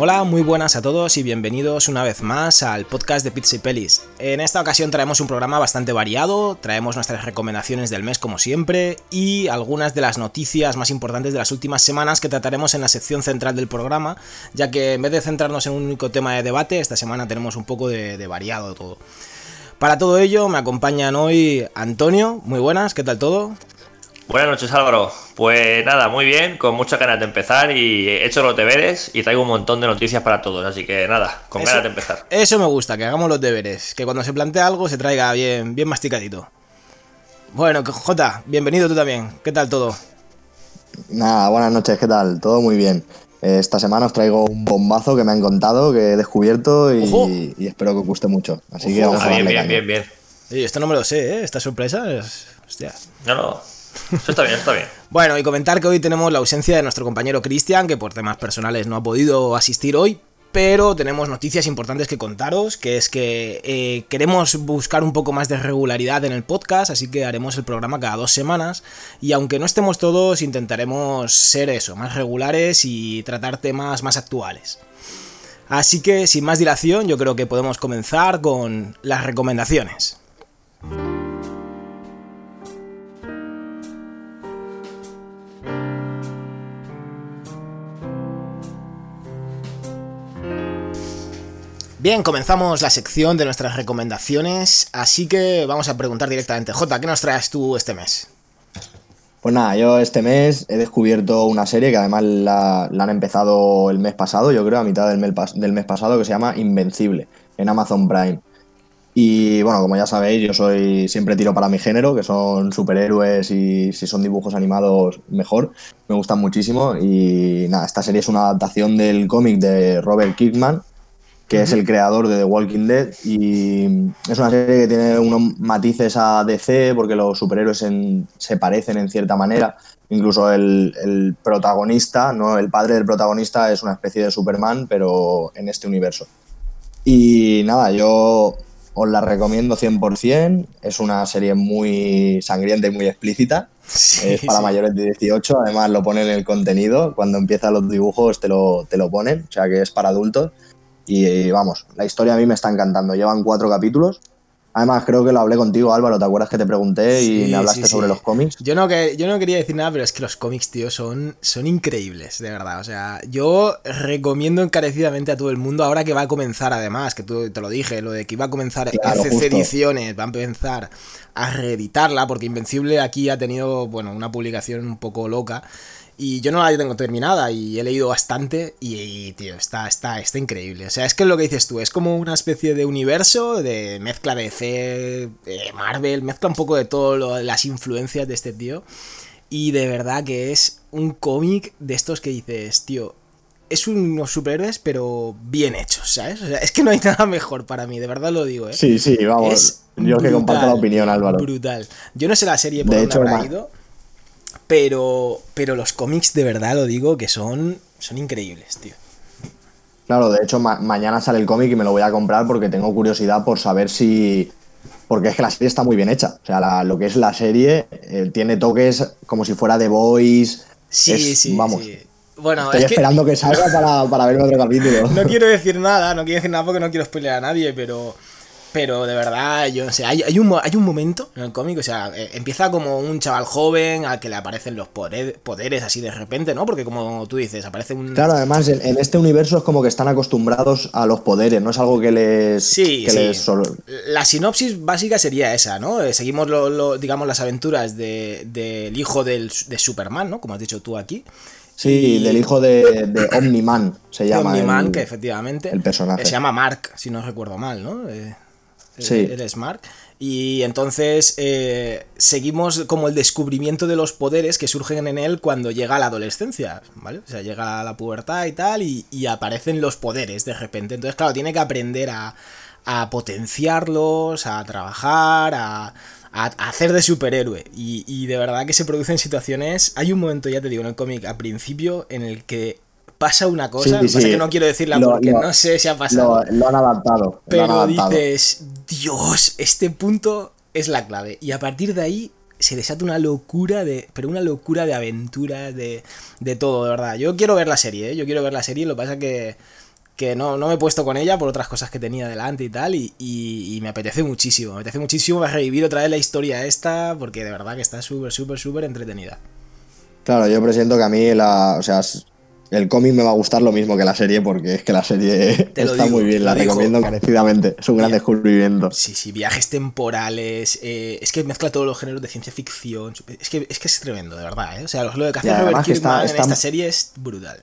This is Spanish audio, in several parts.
Hola, muy buenas a todos y bienvenidos una vez más al podcast de Pizza Pelis. En esta ocasión traemos un programa bastante variado, traemos nuestras recomendaciones del mes como siempre y algunas de las noticias más importantes de las últimas semanas que trataremos en la sección central del programa, ya que en vez de centrarnos en un único tema de debate, esta semana tenemos un poco de, de variado todo. Para todo ello me acompañan hoy Antonio, muy buenas, ¿qué tal todo? Buenas noches Álvaro, pues nada, muy bien, con muchas ganas de empezar y he hecho los deberes y traigo un montón de noticias para todos, así que nada, con Eso- ganas de empezar. Eso me gusta, que hagamos los deberes, que cuando se plantea algo se traiga bien, bien masticadito. Bueno, Jota, bienvenido tú también, ¿qué tal todo? Nada, buenas noches, ¿qué tal? Todo muy bien. Eh, Esta semana os traigo un bombazo que me han contado, que he descubierto y, y espero que os guste mucho. Así que vamos Ah, a bien, darle bien, caña. bien, bien. Oye, esto no me lo sé, ¿eh? Esta sorpresa es... Hostia. No, no, eso está bien, está bien. Bueno, y comentar que hoy tenemos la ausencia de nuestro compañero Cristian, que por temas personales no ha podido asistir hoy, pero tenemos noticias importantes que contaros, que es que eh, queremos buscar un poco más de regularidad en el podcast, así que haremos el programa cada dos semanas, y aunque no estemos todos, intentaremos ser eso, más regulares y tratar temas más actuales. Así que, sin más dilación, yo creo que podemos comenzar con las recomendaciones. Bien, comenzamos la sección de nuestras recomendaciones, así que vamos a preguntar directamente. Jota, ¿qué nos traes tú este mes? Pues nada, yo este mes he descubierto una serie que además la, han empezado el mes pasado, yo creo, a mitad del mes, pas- del mes pasado, que se llama Invencible, en Amazon Prime. Y bueno, como ya sabéis, yo soy siempre tiro para mi género, que son superhéroes y si son dibujos animados, mejor. Me gustan muchísimo. Y nada, esta serie es una adaptación del cómic de Robert Kirkman, que es el creador de The Walking Dead. Y es una serie que tiene unos matices a DC, porque los superhéroes en- se parecen en cierta manera. Incluso el, el protagonista, ¿no? el padre del protagonista, es una especie de Superman, pero en este universo. Y nada, yo os la recomiendo 100%. Es una serie muy sangrienta y muy explícita. es para sí. mayores de 18, además lo ponen en el contenido. Cuando empiezan los dibujos te lo, te lo ponen, o sea que es para adultos. Y vamos, la historia a mí me está encantando. Llevan cuatro capítulos. Además, creo que lo hablé contigo, Álvaro. ¿Te acuerdas que te pregunté y me hablaste sí, sobre los cómics? Yo no, que, yo no quería decir nada, pero es que los cómics, tío, son, son increíbles, de verdad. O sea, yo recomiendo encarecidamente a todo el mundo, ahora que va a comenzar, además, que tú te lo dije, lo de que iba a comenzar Claro, FC justo. Ediciones, va a empezar a reeditarla, porque Invencible aquí ha tenido, bueno, una publicación un poco loca. Y yo no la tengo terminada y he leído bastante y, y, tío, está, está, está increíble. O sea, es que es lo que dices tú, es como una especie de universo de mezcla de C, de Marvel, mezcla un poco de todo las influencias de este tío. Y de verdad que es un cómic de estos que dices, tío, es unos superhéroes pero bien hechos, ¿sabes? O sea, es que no hay nada mejor para mí, de verdad lo digo, ¿eh? Sí, sí, vamos. Es yo que comparto la opinión, Álvaro. Brutal. Yo no sé la serie por De dónde hecho, habrá ido, pero, pero los cómics de verdad lo digo que son, son increíbles, tío. Claro, de hecho, ma- mañana sale el cómic y me lo voy a comprar porque tengo curiosidad por saber si. Porque es que la serie está muy bien hecha. O sea, la- lo que es la serie eh, tiene toques como si fuera The Voice. Sí, Es- sí, vamos. sí. Bueno, Estoy es que esperando que salga para, para verme otro capítulo. no quiero decir nada, no quiero decir nada porque no quiero spoiler a nadie, pero pero de verdad, yo no sé, hay, hay, un, hay un momento en el cómic, o sea, eh, empieza como un chaval joven al que le aparecen los poder- poderes así de repente, ¿no? Porque como tú dices, aparece un... Claro, además, en, en este universo es como que están acostumbrados a los poderes, no es algo que les. Sí, que sí. les solo- La sinopsis básica sería esa, ¿no? Eh, Seguimos, lo, lo- digamos, las aventuras de- del hijo del, de Superman, ¿no? Como has dicho tú aquí. Sí, Y- del hijo de, de Omni-Man se de llama. Omni-Man, el- que efectivamente. el personaje. Se llama Mark, si no recuerdo mal, ¿no? Eh, Sí. Él es Mark. Y entonces eh, seguimos como el descubrimiento de los poderes que surgen en él cuando llega a la adolescencia, ¿vale? O sea, llega a la pubertad y tal, y, aparecen los poderes de repente. Entonces, claro, tiene que aprender a, a potenciarlos, a trabajar, a, a- a hacer de superhéroe. Y, y de verdad que se producen situaciones. Hay un momento, ya te digo, en el cómic, al principio, en el que pasa una cosa. Sí, lo que pasa es sí. que no quiero decirla Lo- porque lo- no sé si ha pasado. Lo, lo han adaptado. han pero adaptado. dices, Dios, este punto es la clave. Y a partir de ahí se desata una locura de. Pero una locura de aventuras, de, de todo, de verdad. Yo quiero ver la serie, ¿eh? Yo quiero ver la serie, lo que pasa que. que no, no me he puesto con ella por otras cosas que tenía delante y tal, y, y- y me apetece muchísimo, me apetece muchísimo revivir otra vez la historia esta, porque de verdad que está súper, súper, súper entretenida. Claro, yo presiento que a mí la, o sea, el cómic me va a gustar lo mismo que la serie porque es que la serie está digo, muy bien, la digo. recomiendo encarecidamente. Es un gran descubrimiento. Sí, sí, viajes temporales, eh, es que mezcla todos los géneros de ciencia ficción, es que es, que es tremendo, de verdad, ¿eh? O sea, lo que hace Robert que está- Kirkman en esta serie es brutal.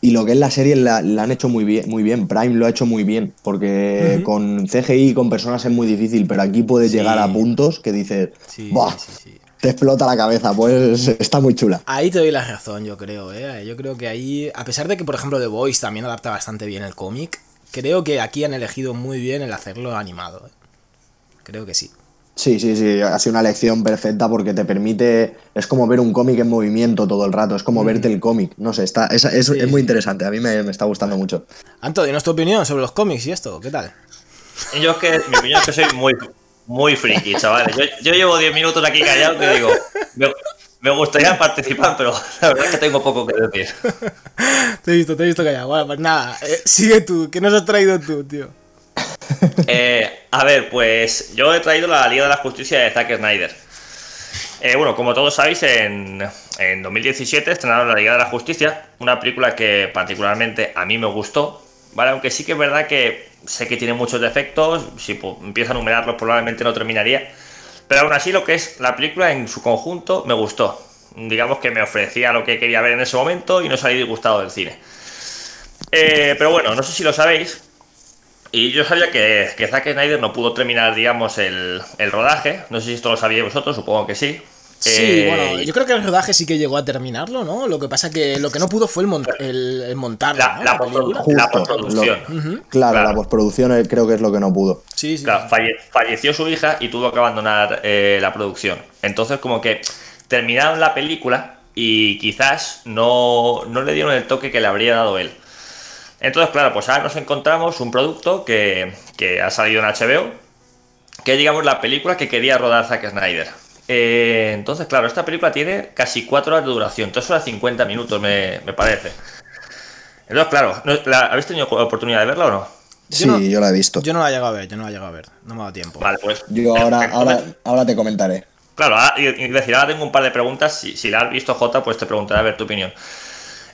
Y lo que es la serie la, la han hecho muy bien, muy bien. Prime lo ha hecho muy bien. Porque con CGI y con personas es muy difícil, pero aquí puedes Sí. llegar a puntos que dices, Sí, ¡buah! sí. Te explota la cabeza. Pues está muy chula. Ahí te doy la razón, yo creo, ¿eh? Yo creo que ahí, a pesar de que, por ejemplo, The Voice también adapta bastante bien el cómic, creo que aquí han elegido muy bien el hacerlo animado. ¿eh? Creo que sí. Sí, sí, sí. Ha sido una lección perfecta porque te permite. Es como ver un cómic en movimiento todo el rato. Es como verte el cómic. No sé, está, es, es- Sí. es muy interesante. A mí me, me está gustando mucho. Anto, dinos tu opinión sobre los cómics y esto, ¿qué tal? Yo es que, mi opinión es que soy muy, muy friki, chavales. Yo, yo llevo 10 minutos aquí callado que digo, me, me gustaría participar, pero la verdad es que tengo poco que decir. Te he visto, te he visto callado. Bueno, pues nada, eh, sigue tú, ¿qué nos has traído tú, tío? Eh, a ver, pues yo he traído la Liga de la Justicia de Zack Snyder. Eh, bueno, como todos sabéis, en, en 2017 estrenaron la Liga de la Justicia, una película que particularmente a mí me gustó, ¿vale? Aunque sí que es verdad que sé que tiene muchos defectos, si pu- empiezo a enumerarlos probablemente no terminaría, pero aún así lo que es la película en su conjunto me gustó. Digamos que me ofrecía lo que quería ver en ese momento y no salí disgustado del cine. Eh, pero bueno, no sé si lo sabéis, y yo sabía que, que Zack Snyder no pudo terminar, digamos, el, el rodaje. No sé si esto lo sabíais vosotros, supongo que sí. Sí, Eh, bueno, yo creo que el rodaje sí que llegó a terminarlo, ¿no? Lo que pasa que lo que no pudo fue el, mont- el, el montarlo, La- ¿no? la La película. postprodu- La Justo. postproducción. lo- claro, Claro. la postproducción eh, creo que es lo que no pudo. Sí, sí. Claro, falle- falleció su hija y tuvo que abandonar eh, la producción. Entonces, como que terminaron la película y quizás no, no le dieron el toque que le habría dado él. Entonces, claro, pues ahora nos encontramos un producto que, que ha salido en HBO, que es, digamos, la película que quería rodar Zack Snyder. Eh, entonces, claro, esta película tiene casi 4 horas de duración, 3 horas 50 minutos, me, me parece. Entonces, claro, ¿no- la- ¿habéis tenido oportunidad de verla o no? Yo sí, no- yo la he visto. Yo no la he llegado a ver, yo no la he llegado a ver, no me ha dado tiempo. Vale, pues. Yo ahora, ahora, ahora te comentaré. Claro, ahora, decir, ahora tengo un par de preguntas. Si, si la has visto, Jota, pues te preguntaré a ver tu opinión.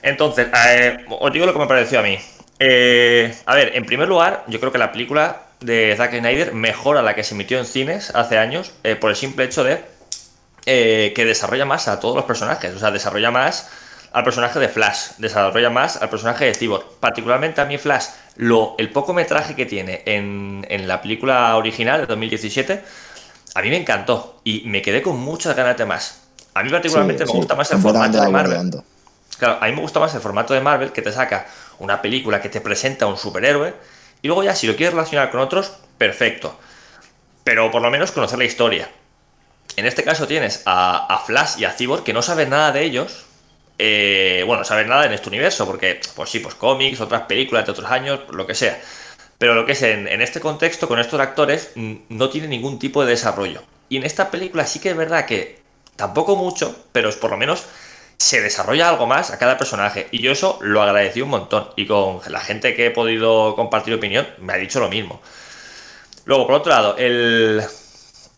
Entonces, eh, os digo lo que me pareció a mí. Eh, a ver, en primer lugar, yo creo que la película de Zack Snyder mejora la que se emitió en cines hace años eh, por el simple hecho de eh, que desarrolla más a todos los personajes. O sea, desarrolla más al personaje de Flash, desarrolla más al personaje de Cyborg. Particularmente a mí Flash, lo, el poco metraje que tiene en, en la película original de 2017, a mí me encantó y me quedé con muchas ganas de más. A mí particularmente Sí, me sí, gusta más el formato de Marvel. Claro, a mí me gusta más el formato de Marvel que te saca una película que te presenta a un superhéroe y luego ya si lo quieres relacionar con otros, perfecto. Pero por lo menos conocer la historia. En este caso tienes a, a Flash y a Cyborg que no sabes nada de ellos. eh, bueno, sabes nada en este universo, porque, pues sí, pues cómics, otras películas de otros años, lo que sea. Pero lo que es en, este contexto, con estos actores, no tiene ningún tipo de desarrollo. Y en esta película sí que es verdad que tampoco mucho, pero por lo menos se desarrolla algo más a cada personaje. Y yo eso lo agradecí un montón. Y con la gente que he podido compartir opinión, me ha dicho lo mismo. Luego, por otro lado, el,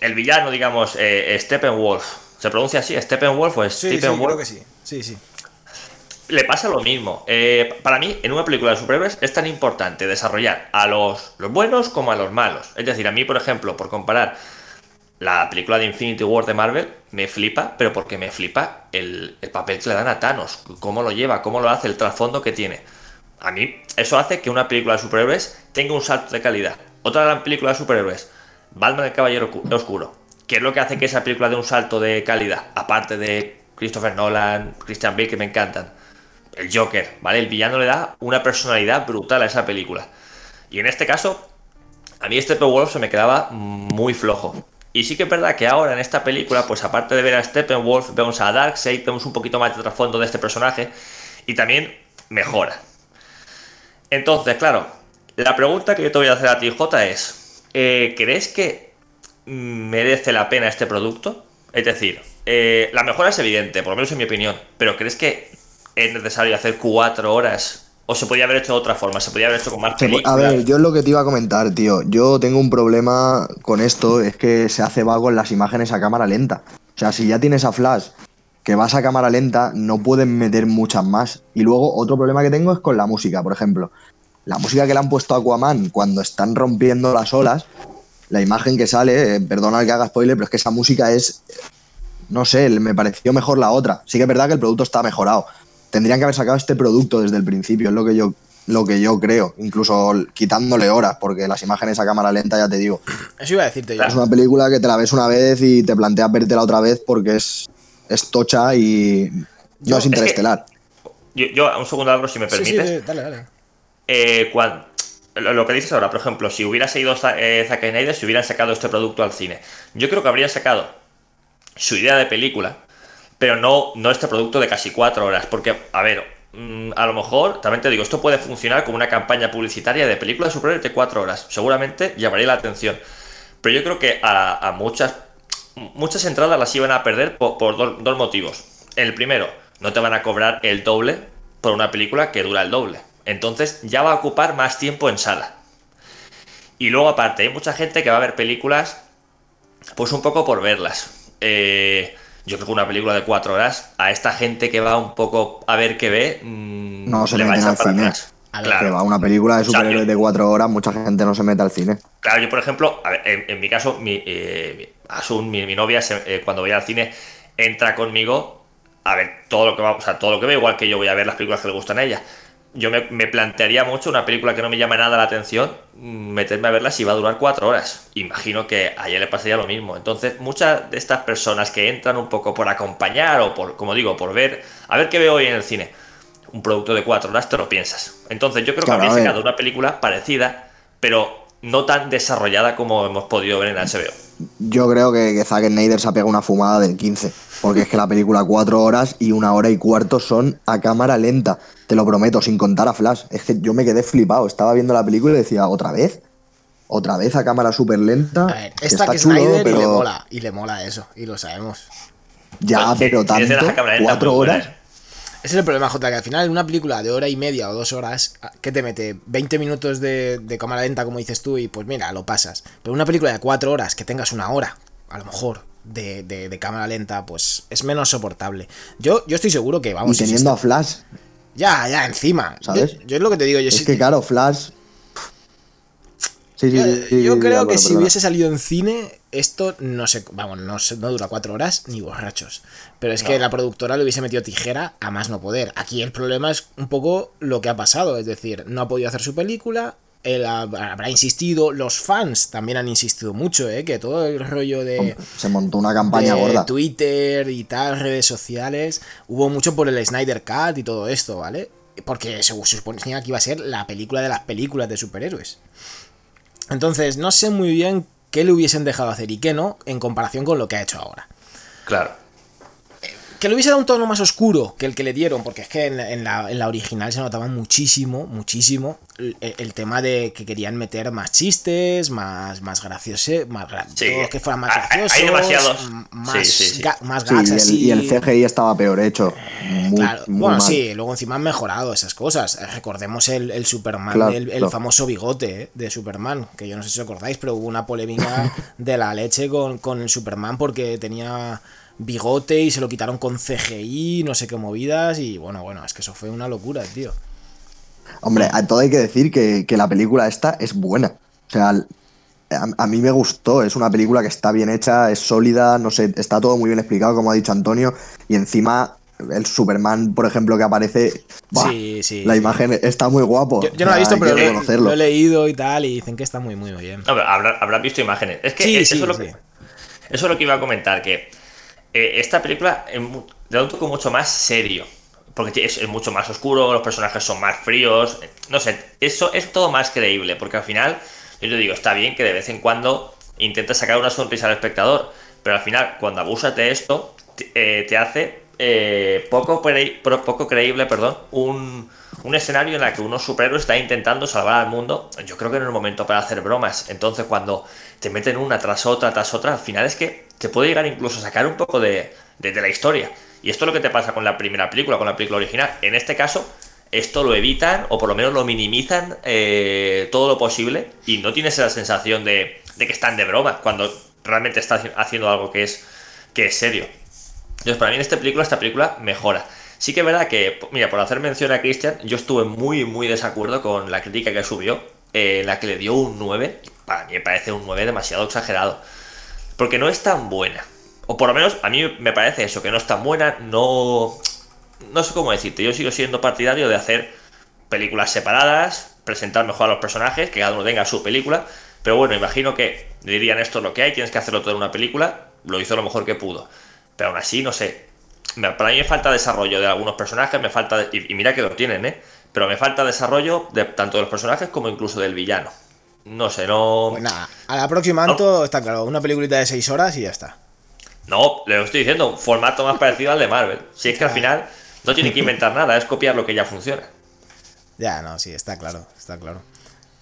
el villano, digamos, eh, Steppenwolf. ¿Se pronuncia así? ¿Steppenwolf o Sí, sí, Steppenwolf? creo que sí. Sí, sí. le pasa lo mismo. Eh, para mí, en una película de superhéroes es tan importante desarrollar a los, los buenos como a los malos. Es decir, a mí, por ejemplo, por comparar la película de Infinity War de Marvel, me flipa, pero porque me flipa el, el papel que le dan a Thanos, cómo lo lleva, cómo lo hace, el trasfondo que tiene. A mí, eso hace que una película de superhéroes tenga un salto de calidad. Otra gran película de superhéroes, Batman el Caballero Oscuro. ¿Qué es lo que hace que esa película dé un salto de calidad? Aparte de Christopher Nolan, Christian Bale, que me encantan el Joker, ¿vale? El villano le da una personalidad brutal a esa película. Y en este caso, a mí Steppenwolf se me quedaba muy flojo. Y sí que es verdad que ahora en esta película, pues aparte de ver a Steppenwolf, vemos a Darkseid, vemos un poquito más de trasfondo de este personaje y también mejora. Entonces, claro, la pregunta que yo te voy a hacer a ti, J, es, eh, ¿crees que merece la pena este producto? Es decir, eh, la mejora es evidente, por lo menos en mi opinión, pero ¿crees que es necesario hacer cuatro horas ¿O se podía haber hecho de otra forma? ¿Se podía haber hecho con más películas? A ver, yo es lo que te iba a comentar, tío. Yo tengo un problema con esto, es que se hace vago en las imágenes a cámara lenta. O sea, si ya tienes a Flash que vas a cámara lenta, no pueden meter muchas más. Y luego, otro problema que tengo es con la música, por ejemplo. La música que le han puesto a Aquaman cuando están rompiendo las olas, la imagen que sale, eh, perdona que haga spoiler, pero es que esa música es. No sé, me pareció mejor la otra. Sí que es verdad que el producto está mejorado. Tendrían que haber sacado este producto desde el principio, es lo que yo, lo que yo creo. Incluso quitándole horas, porque las imágenes a cámara lenta, ya te digo. Eso iba a decirte yo. Es una película que te la ves una vez y te planteas vértela otra vez porque es, es tocha y no es que- interestelar. Yo, yo, un segundo, Álvaro, si me sí, permites. sí, dale, dale. Eh, lo, que dices ahora, por ejemplo, si hubiera seguido eh, Zack Snyder, si hubieran sacado este producto al cine, yo creo que habrían sacado su idea de película, pero no, no este producto de casi cuatro horas. Porque, a ver, mm, a lo mejor, también te digo, esto puede funcionar como una campaña publicitaria de película de de cuatro horas. Seguramente llamaría la atención. Pero yo creo que a, muchas, muchas entradas las iban a perder por, dos motivos. El primero, no te van a cobrar el doble por una película que dura el doble. Entonces ya va a ocupar más tiempo en sala. Y luego aparte, hay mucha gente que va a ver películas pues un poco por verlas. Eh, yo creo que una película de cuatro horas, a esta gente que va un poco a ver qué ve, mm, No se le va a meten echar para cine. atrás. A ver, Claro. Que va una película de O sea, superhéroes yo- de cuatro horas, mucha gente no se mete al cine. Claro, yo por ejemplo, a ver, en, en mi caso, mi, eh, Asun, mi, mi novia, se- eh, cuando voy al cine, entra conmigo a ver todo lo que va, o sea, todo lo que ve, igual que yo voy a ver las películas que le gustan a ella. Yo me, me plantearía mucho una película que no me llama nada la atención, mm, meterme a verla si va a durar cuatro horas. Imagino que a ella le pasaría lo mismo. Entonces, muchas de estas personas que entran un poco por acompañar o por, como digo, por ver, a ver qué veo hoy en el cine, un producto de cuatro horas te lo piensas. Entonces, yo creo Claro, que habría sacado una película parecida, pero no tan desarrollada como hemos podido ver en HBO. Yo creo que, que Zack Snyder se ha pegado una fumada del 15. Porque es que la película cuatro horas y una hora y cuarto son a cámara lenta. Te lo prometo, sin contar a Flash. Es que yo me quedé flipado. Estaba viendo la película y decía, ¿otra vez? ¿Otra vez a cámara súper lenta? A ver, Que esta está que chulo, Snyder y le pero mola. Y le mola eso, y lo sabemos. Ya, pero tienes tanto. la cámara lenta Cuatro buena, horas. ¿eh? Ese es el problema, J, que al final en una película de hora y media o dos horas, ¿qué te mete? 20 minutos de, de cámara lenta, como dices tú, y pues mira, lo pasas. Pero una película de cuatro horas, que tengas una hora, a lo mejor, de, de- de cámara lenta, pues es menos soportable. Yo, yo estoy seguro que, vamos, Y teniendo a Flash. Ya, ya, encima. ¿Sabes? Yo, yo es lo que te digo, yo Es sí- que claro, Flash. Sí, sí, Yo, yo creo que si perdona. hubiese salido en cine, esto no sé, vamos, no, se- no dura cuatro horas ni borrachos. Pero es que la productora le hubiese metido tijera a más no poder. Aquí el problema es un poco lo que ha pasado, es decir, no ha podido hacer su película. Él ha- habrá insistido, los fans también han insistido mucho, ¿eh? que todo el rollo de, Se montó una campaña de gorda. Twitter y tal, redes sociales, hubo mucho por el Snyder Cut y todo esto, ¿vale? Porque se, se suponía que iba a ser la película de las películas de superhéroes. Entonces, no sé muy bien qué le hubiesen dejado hacer y qué no en comparación con lo que ha hecho ahora. Claro. Que le hubiese dado un tono más oscuro que el que le dieron, porque es que en, en la, en la original se notaba muchísimo, muchísimo el, el tema de que querían meter más chistes, más, más graciosos, más gra- Sí. que fueran más Hay- hay graciosos, demasiados. más, Sí, sí, sí. ga- más gags y el, así. y el CGI estaba peor hecho. Muy, Claro, muy bueno, mal. sí, luego encima han mejorado esas cosas. Eh, Recordemos el, el Superman, Claro, el, el claro. famoso bigote eh, de Superman, que yo no sé si os acordáis, pero hubo una polémica de la leche con, con el Superman porque tenía bigote y se lo quitaron con CGI, no sé qué movidas, y bueno, bueno, es que eso fue una locura, tío. Hombre, a todo hay que decir que, que la película esta es buena. O sea, a, a mí me gustó. Es una película que está bien hecha, es sólida, no sé, está todo muy bien explicado, como ha dicho Antonio. Y encima, el Superman, por ejemplo, que aparece. ¡buah! Sí, sí, La imagen está muy guapo. Yo, yo no la he visto, pero lo, he- reconocerlo. lo he leído y tal, y dicen que está muy, muy bien. No, pero habrá- habrás visto imágenes. Es que Sí, eso, sí, es lo sí. que eso es lo que iba a comentar, que eh, esta película da un toque mucho más serio. Porque es, mucho más oscuro, los personajes son más fríos. eh, No sé, eso es todo más creíble. Porque al final, yo te digo, está bien que de vez en cuando intentes sacar una sonrisa al espectador. Pero al final, cuando abusas de esto, te, eh, te hace eh, poco, poco creíble perdón, un, un escenario en el que unos superhéroes están intentando salvar al mundo. Yo creo que no es el momento para hacer bromas. Entonces, cuando te meten una tras otra, tras otra, al final es que te puede llegar incluso a sacar un poco de, de- la historia. Y esto es lo que te pasa con la primera película, con la película original. En este caso, esto lo evitan o por lo menos lo minimizan eh, todo lo posible y no tienes la sensación de, de, que están de broma cuando realmente está haciendo algo que es, que es serio. Entonces, para mí en esta película, esta película mejora. Sí que es verdad que, mira, por hacer mención a Christian, yo estuve muy, muy desacuerdo con la crítica que subió, eh, la que le dio un 9. Para mí me parece un 9 demasiado exagerado. Porque no es tan buena. O por lo menos a mí me parece eso, que no es tan buena, no... No sé cómo decirte, yo sigo siendo partidario de hacer películas separadas, presentar mejor a los personajes, que cada uno tenga su película, pero bueno, imagino que dirían esto es lo que hay, tienes que hacerlo todo en una película, lo hizo lo mejor que pudo. Pero aún así, no sé, para mí me falta desarrollo de algunos personajes, me falta, y, mira que lo tienen, ¿eh? Pero me falta desarrollo de tanto de los personajes como incluso del villano. No sé, no. Pues nada, a la próxima Anto está claro, una peliculita de 6 horas y ya está. No, le estoy diciendo, un formato más parecido al de Marvel. Si es que al final no tiene que inventar nada, es copiar lo que ya funciona. Ya, no, sí, está claro, está claro.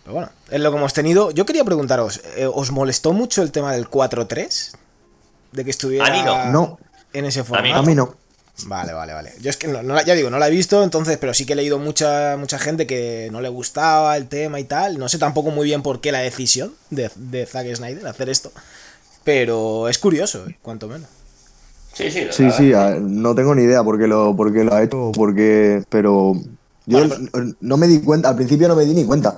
Pero bueno, es lo que hemos tenido. Yo quería preguntaros, eh, ¿os molestó mucho el tema del 4-3? De que estuviera no. En ese formato. A mí no. Vale, vale, vale. Yo es que no, ya digo, no la he visto, entonces, pero sí que he leído mucha, mucha gente que no le gustaba el tema y tal. No sé tampoco muy bien por qué la decisión de, de Zack Snyder hacer esto. Pero es curioso, ¿eh? cuanto menos. Sí, sí, sí, sí no tengo ni idea por qué lo, por lo ha hecho, porque, pero yo no me di cuenta, al principio no me di ni cuenta,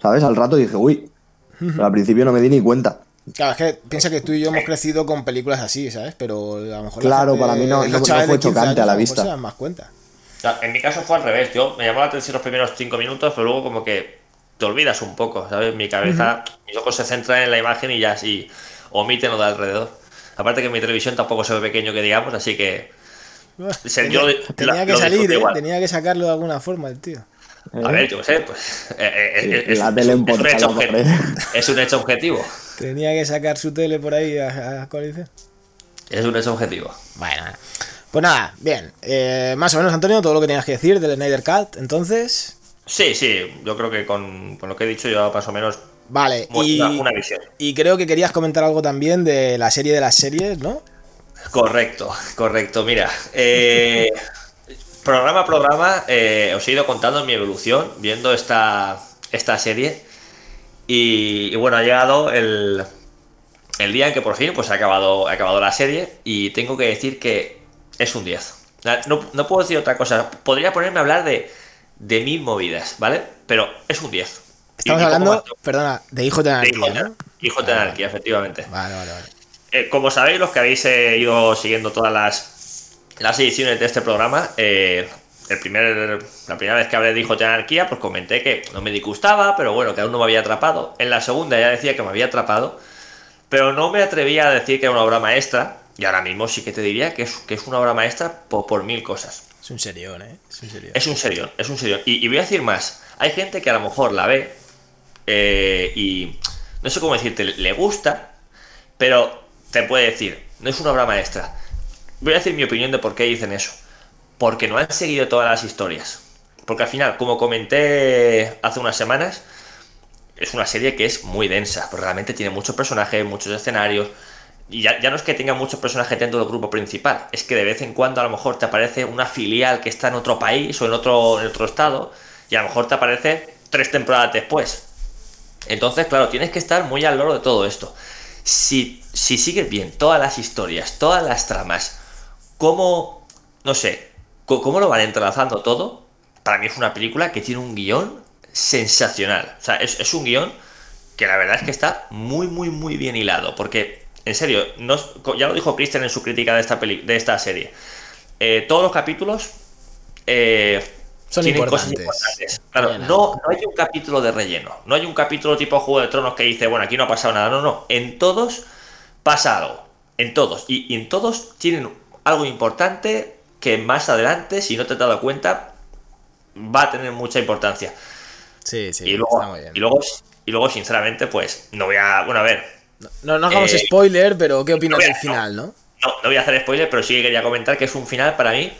¿sabes? Al rato dije, uy, pero al principio no me di ni cuenta. Claro, es que piensa que tú y yo hemos crecido con películas así, ¿sabes? Pero a lo mejor. Claro, para mí no, fue chocante a la vista. Se más cuenta. En mi caso fue al revés. Yo me llamó la atención los primeros cinco minutos, pero luego como que te olvidas un poco, ¿sabes? Mi cabeza, mis ojos se centran en la imagen y ya así omiten lo de alrededor. Aparte que mi televisión tampoco se ve pequeño que digamos, así que. tenía, que salir, ¿eh? tenía que sacarlo de alguna forma el tío. A ver, yo qué sé, pues. es, un hecho objetivo. Tenía que sacar su tele por ahí a, a coalición. Es un hecho objetivo. Bueno, pues nada, bien. Eh, más o menos, Antonio, todo lo que tenías que decir del Snyder Cut, entonces. Sí, sí, yo creo que con, lo que he dicho yo más o menos Vale, y, una visión. y creo que querías comentar algo también de la serie de las series, ¿no? Correcto, correcto. Mira, eh, programa a programa eh, os he ido contando mi evolución viendo esta, esta serie. Y, bueno, ha llegado el, el, día en que por fin pues, ha, acabado, ha acabado la serie y tengo que decir que es un 10. No, no puedo decir otra cosa. Podría ponerme a hablar de, de mil movidas, ¿vale? Pero es un 10. Estamos hablando, perdona, de Hijo de Anarquía, ¿no? Hijo de Anarquía, efectivamente. Vale, vale, vale. Eh, como sabéis, los que habéis eh, ido siguiendo todas las, las ediciones de este programa, eh, el primer, la primera vez que hablé de Hijo de Anarquía, pues comenté que no me disgustaba, pero bueno, que aún no me había atrapado. En la segunda ya decía que me había atrapado, pero no me atrevía a decir que era una obra maestra, y ahora mismo sí que te diría que es, que es una obra maestra por, mil cosas. Es un serión, ¿eh? Es un serión. Es un serión, es un serión. y voy a decir más, hay gente que a lo mejor la ve eh, y no sé cómo decirte, le gusta, pero te puede decir, no es una obra maestra. Voy a decir mi opinión de por qué dicen eso. Porque no han seguido todas las historias. Porque al final, como comenté hace unas semanas, es una serie que es muy densa, porque realmente tiene muchos personajes, muchos escenarios. Y ya, no es que tenga muchos personajes dentro del grupo principal, es que de vez en cuando a lo mejor te aparece una filial que está en otro país o en otro, en otro estado, y a lo mejor te aparece tres temporadas después. Entonces, claro, tienes que estar muy al loro de todo esto. Si, si sigues bien todas las historias, todas las tramas, cómo, no sé, cómo lo van entrelazando todo, para mí es una película que tiene un guion sensacional. O sea, es, un guion que la verdad es que está muy, muy, muy bien hilado. Porque, en serio, no, ya lo dijo Christian en su crítica de esta, de esta serie. Eh, todos los capítulos eh, son importantes. Claro, no, hay un capítulo de relleno. No hay un capítulo tipo Juego de Tronos que dice, bueno, aquí no ha pasado nada. No, no. En todos pasa algo. En todos. Y, en todos tienen algo importante que más adelante, si no te has dado cuenta, va a tener mucha importancia. Sí, sí. Y luego, Y luego, y luego sinceramente, pues, no voy a. Bueno, a ver. No, no hagamos eh, spoiler, pero ¿qué opinas del final, no? No, no voy a hacer spoiler, pero sí quería comentar que es un final para mí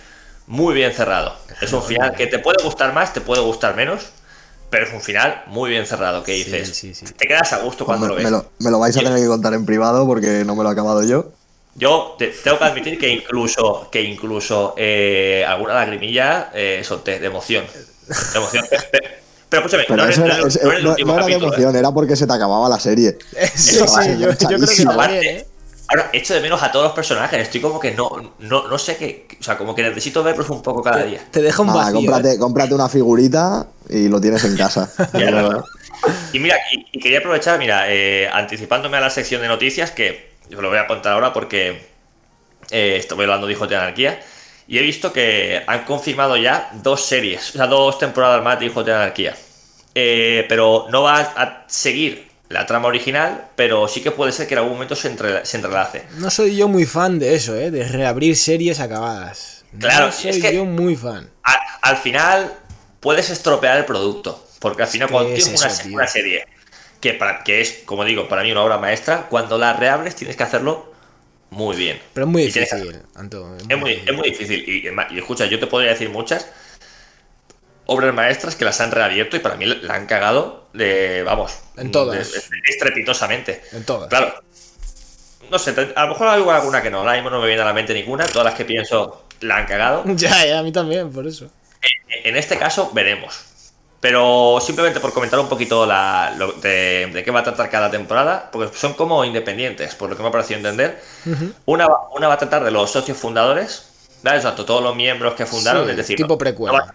muy bien cerrado. Es un final que te puede gustar más, te puede gustar menos, pero es un final muy bien cerrado que dices. Te quedas a gusto cuando lo ves. Me lo, vais a tener que contar en privado porque no me lo he acabado yo. Yo tengo que admitir que incluso, que incluso eh, alguna lagrimilla eh, solté de emoción. De emoción. Pero escúchame, Pero no, era, era, no, es- no era el no- último no era de capítulo, ¿eh? emoción, era porque se te acababa la serie. Sí, Eso sí, va, yo, yo creo que enganchadísimo. también, ¿eh? Ahora, echo de menos a todos los personajes. Estoy como que no, no, no sé qué. O sea, como que necesito verlos un poco cada día. Te deja un Nada, vacío. cómprate, ¿eh? cómprate una figurita y lo tienes en casa. Y mira, y, y quería aprovechar, mira, eh, anticipándome a la sección de noticias, que os lo voy a contar ahora porque eh, estoy hablando de Hijos de Anarquía, y he visto que han confirmado ya dos series, o sea, dos temporadas más de Hijos de Anarquía. Eh, pero no va a seguir la trama original, pero sí que puede ser que en algún momento se, entre- se entrelace. No soy yo muy fan de eso, ¿eh? De reabrir series acabadas. Claro, no soy es que- yo muy fan. A- al final puedes estropear el producto. Porque al final, cuando es tienes una serie que, para, que es, como digo, para mí una obra maestra, cuando la reabres tienes que hacerlo muy bien. Pero es muy tienes que- difícil, Anto. Es muy, es muy difícil. Y, y escucha, yo te podría decir muchas obras maestras que las han reabierto y para mí la han cagado de, vamos, En todas. de- de- estrepitosamente. En todas. Claro. No sé, a lo mejor hay alguna que no, ahora mismo no me viene a la mente ninguna, todas las que pienso la han cagado. Ya, ya, a mí también, por eso. En este caso, veremos. Pero simplemente por comentar un poquito la, lo- de, de qué va a tratar cada temporada, porque son como independientes, por lo que me ha parecido entender. una, va- una va a tratar de los socios fundadores, ¿vale? O sea, to- todos los miembros que fundaron, Sí, es decir, tipo precuela. no va-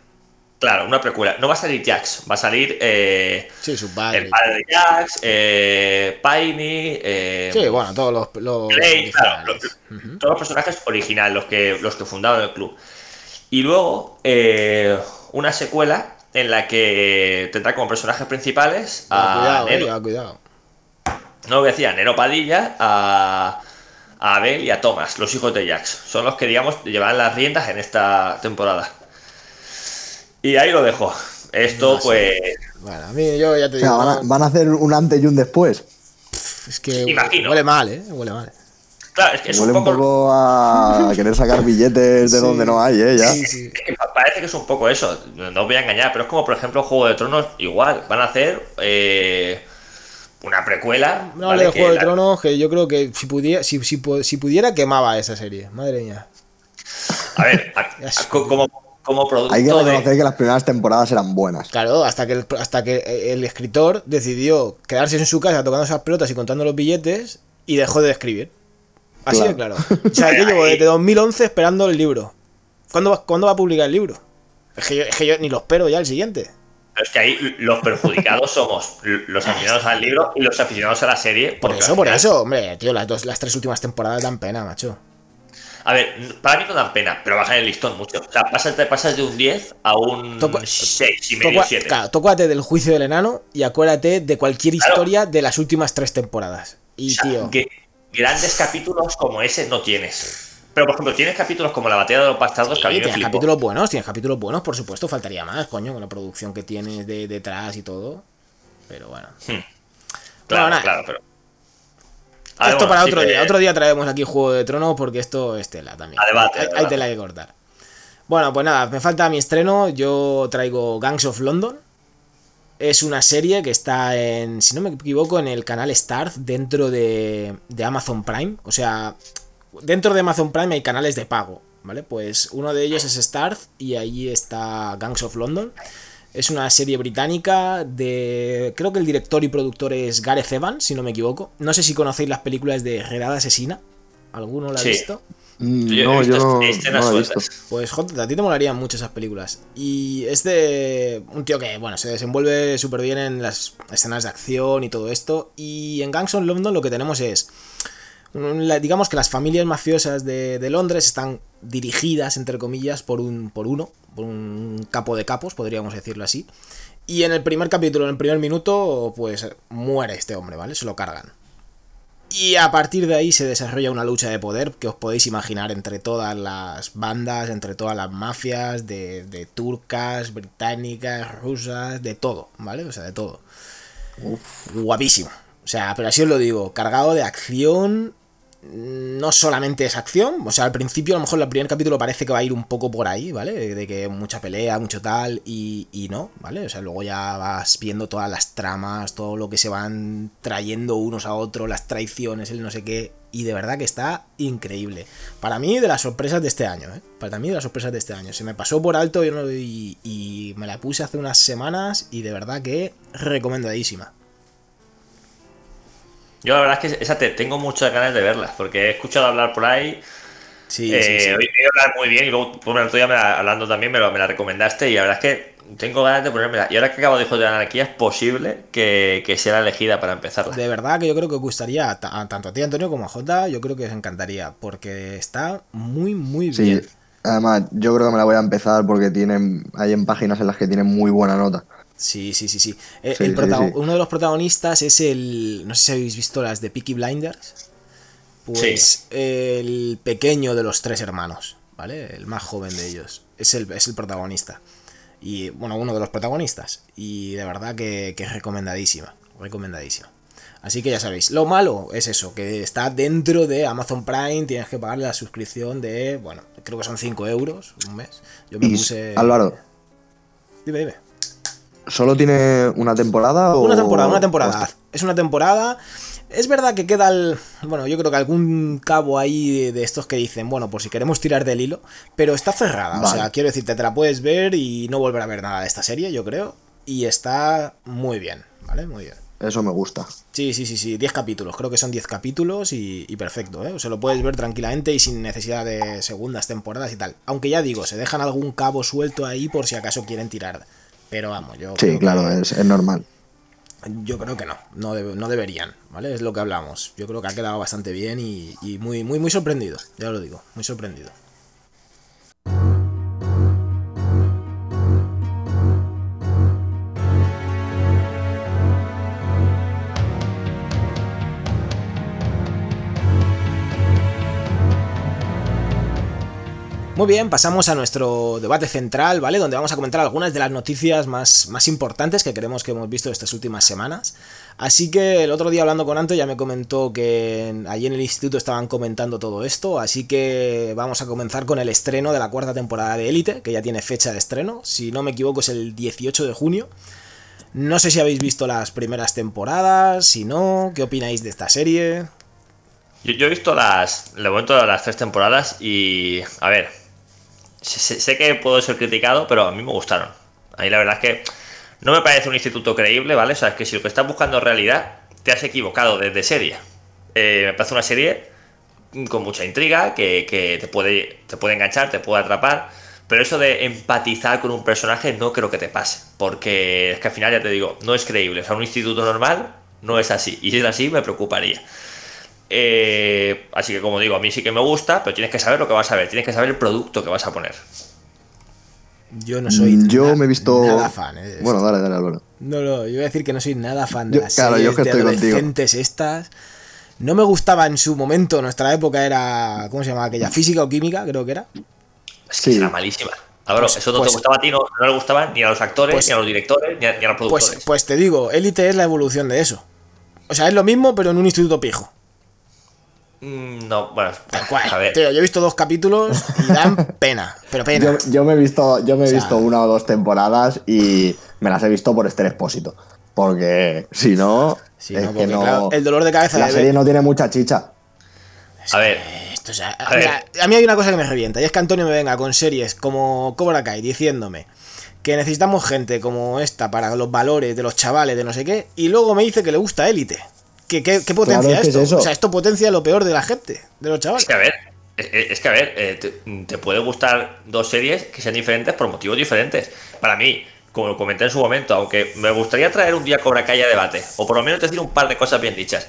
claro, una precuela. No va a salir Jax, va a salir eh, Sí, su padre. el padre de Jax, eh, Piney, eh, Sí, bueno, todos los. los Clay, claro, todos los personajes originales, los que, los que fundaron el club. Y luego eh, una secuela en la que tendrá como personajes principales a cuidado, eh, Nero, cuidado, cuidado. no lo que decía, Nero Padilla, a, a Abel y a Thomas, los hijos de Jax. Son los que, digamos, llevarán las riendas en esta temporada. Y ahí lo dejo. Esto, No pues, Bueno, a mí yo ya te O sea, digo. van a, van a hacer un antes y un después. Es que Imagino. huele mal, ¿eh? Huele mal. Claro, es que es Huele un un poco... a querer sacar billetes de Sí. donde no hay, ¿eh? Ya. Sí, sí. Es que pa- Parece que es un poco eso, no os voy a engañar, pero es como por ejemplo Juego de Tronos, igual, van a hacer eh, una precuela. No ¿vale? de Juego de la- Tronos, que yo creo que si pudiera, si, si, pu- si pudiera quemaba esa serie. Madre mía. A ver, a- a- como, como producto Hay que de- reconocer que las primeras temporadas eran buenas. Claro, hasta que el, hasta que el escritor decidió quedarse en su casa tocando esas pelotas y contando los billetes y dejó de escribir. Así de claro. O sea, yo llevo desde 2011 esperando el libro. ¿Cuándo va, ¿cuándo va a publicar el libro? Es que, yo, es que yo ni lo espero ya el siguiente. Es que ahí los perjudicados somos los aficionados al libro y los aficionados a la serie. Por eso, por eso, hombre, tío, las, dos, las tres últimas temporadas dan pena, macho. A ver, para mí no dan pena, pero bajan el listón mucho. O sea, pasas, te pasas de un 10 a un Toco- 6 y medio, Tocua- 7. claro, tócate del juicio del enano y acuérdate de cualquier Claro. historia de las últimas tres temporadas. Y, O sea, tío, que grandes capítulos como ese no tienes. Pero, por ejemplo, tienes capítulos como La batalla de los bastardos que a mí me tienes capítulos buenos, tienes capítulos buenos, por supuesto, faltaría más, coño, con la producción que tienes de, detrás y todo. Pero bueno. Claro, Bueno, nada. claro, pero. Esto bueno, para sí otro que- día. Otro día traemos aquí Juego de Tronos porque esto es tela también. A debate, a hay, tela que cortar. Bueno, pues nada, me falta mi estreno. Yo traigo Gangs of London. Es una serie que está en, si no me equivoco, en el canal Starz dentro de, de Amazon Prime. O sea, dentro de Amazon Prime hay canales de pago, ¿vale? Pues uno de ellos es Starz y ahí está Gangs of London. Es una serie británica de... Creo que el director y productor es Gareth Evans, si no me equivoco. No sé si conocéis las películas de Redada Asesina. ¿Alguno la ha Sí. visto? Mm, Yo no, yo no, no he visto. Pues joder, a ti te molarían mucho esas películas. Y es de un tío que, bueno, se desenvuelve súper bien en las escenas de acción y todo esto. Y en Gangs of London lo que tenemos es, la- digamos que las familias mafiosas de, de Londres están dirigidas, entre comillas, por un, por uno, por un capo de capos, podríamos decirlo así. Y en el primer capítulo, en el primer minuto, pues muere este hombre, ¿vale? Se lo cargan. Y a partir de ahí se desarrolla una lucha de poder que os podéis imaginar entre todas las bandas, entre todas las mafias, de, de turcas, británicas, rusas, de todo, ¿vale? O sea, de todo. Guapísimo. O sea, pero así os lo digo, cargado de acción, no solamente es acción, o sea, al principio a lo mejor el primer capítulo parece que va a ir un poco por ahí, ¿vale? De que mucha pelea, mucho tal, y, y no, ¿vale? O sea, luego ya vas viendo todas las tramas, todo lo que se van trayendo unos a otros, las traiciones, el no sé qué, y de verdad que está increíble. Para mí, de las sorpresas de este año, ¿eh? Para mí, de las sorpresas de este año. Se me pasó por alto y, y me la puse hace unas semanas, y de verdad que recomendadísima. Yo la verdad es que esa te, tengo muchas ganas de verla, porque he escuchado hablar por ahí. Sí, sí, sí. Eh, hablar muy bien y luego por el otro día hablando también me, lo, me la recomendaste y la verdad es que tengo ganas de ponérmela. Y ahora que acabo de Hijo de la Anarquía es posible que, que, sea la elegida para empezarla. De verdad que yo creo que gustaría a, tanto a ti Antonio como a Jota, yo creo que os encantaría, porque está muy, muy bien. Además, yo creo que me la voy a empezar porque tienen, hay en páginas en las que tienen muy buena nota. Sí, sí, sí, sí. Eh, uno de los protagonistas es el. No sé si habéis visto las de Peaky Blinders. Pues el pequeño de los tres hermanos, ¿vale? El más joven de ellos. Es el, es el protagonista. Y bueno, uno de los protagonistas. Y de verdad que, que es recomendadísima. Recomendadísima. Así que ya sabéis, lo malo es eso, que está dentro de Amazon Prime, tienes que pagar la suscripción de, bueno, creo que son 5 euros un mes. Yo me puse... Álvaro. Dime, dime. ¿Solo tiene una temporada? Una temporada, una temporada. Es una temporada. Es verdad que queda el. Bueno, yo creo que algún cabo ahí de estos que dicen, bueno, por si queremos tirar del hilo, pero está cerrada. O sea, quiero decirte, te la puedes ver y no volver a ver nada de esta serie, yo creo. Y está muy bien, ¿vale? Muy bien. Eso me gusta. Sí, sí, sí, sí. 10 capítulos. Creo que son 10 capítulos y, y, perfecto, ¿eh? O sea, lo puedes ver tranquilamente y sin necesidad de segundas temporadas y tal. Aunque ya digo, se dejan algún cabo suelto ahí por si acaso quieren tirar pero vamos, yo. Sí, claro, es, normal. Yo creo que no, no, no, deberían, ¿vale? Es lo que hablamos. Yo creo que ha quedado bastante bien y, y muy, muy, muy sorprendido, ya lo digo, muy sorprendido. Muy bien, pasamos a nuestro debate central, ¿vale? Donde vamos a comentar algunas de las noticias más, más importantes que creemos que hemos visto estas últimas semanas. Así que el otro día hablando con Anto ya me comentó que allí en el instituto estaban comentando todo esto, así que vamos a comenzar con el estreno de la cuarta temporada de Élite, que ya tiene fecha de estreno, si no me equivoco es el 18 de junio. No sé si habéis visto las primeras temporadas, si no, ¿qué opináis de esta serie? Yo, he visto las, le he las tres temporadas y, a ver, sé, que puedo ser criticado, pero a mí me gustaron. Ahí la verdad es que no me parece un instituto creíble, ¿vale? O sea, es que si lo que estás buscando es realidad, te has equivocado desde serie. Eh, me parece una serie con mucha intriga, que, te, puede, te puede enganchar, te puede atrapar. Pero eso de empatizar con un personaje no creo que te pase. Porque es que al final ya te digo, no es creíble. O sea, un instituto normal no es así. Y si es así, me preocuparía. Eh, así que como digo, a mí sí que me gusta, pero tienes que saber lo que vas a ver, tienes que saber el producto que vas a poner. Yo no soy yo me he visto... nada fan. Eh, bueno, dale, dale, Álvaro. No, no, yo voy a decir que no soy nada fan de las series de adolescentes estas. No me gustaba en su momento, nuestra época era, ¿cómo se llamaba aquella? Física o química, creo que era. Es que era malísima. Álvaro, pues, eso no te pues gustaba a ti, no, le gustaba ni a los actores, pues ni a los directores, ni a, los productores. Pues, pues te digo, Élite es la evolución de eso. O sea, es lo mismo, pero en un instituto pijo. Mm, no, bueno, a ver. yo he visto dos capítulos y dan pena, pero pena. Yo, me he visto, yo me he visto una o dos temporadas y me las he visto por este expósito. Porque si no, es que no el dolor de cabeza. La serie no tiene mucha chicha. a ver. a, mí hay una cosa que me revienta y es que Antonio me venga con series como Cobra Kai diciéndome que necesitamos gente como esta para los valores de los chavales de no sé qué y luego me dice que le gusta Élite. ¿Qué, potencia esto? O sea, esto potencia lo peor de la gente, de los chavales. Es que a ver, es que a ver, eh, te, puede gustar dos series que sean diferentes por motivos diferentes. Para mí, como lo comenté en su momento, aunque me gustaría traer un día Cobra Kai a debate, o por lo menos decir un par de cosas bien dichas.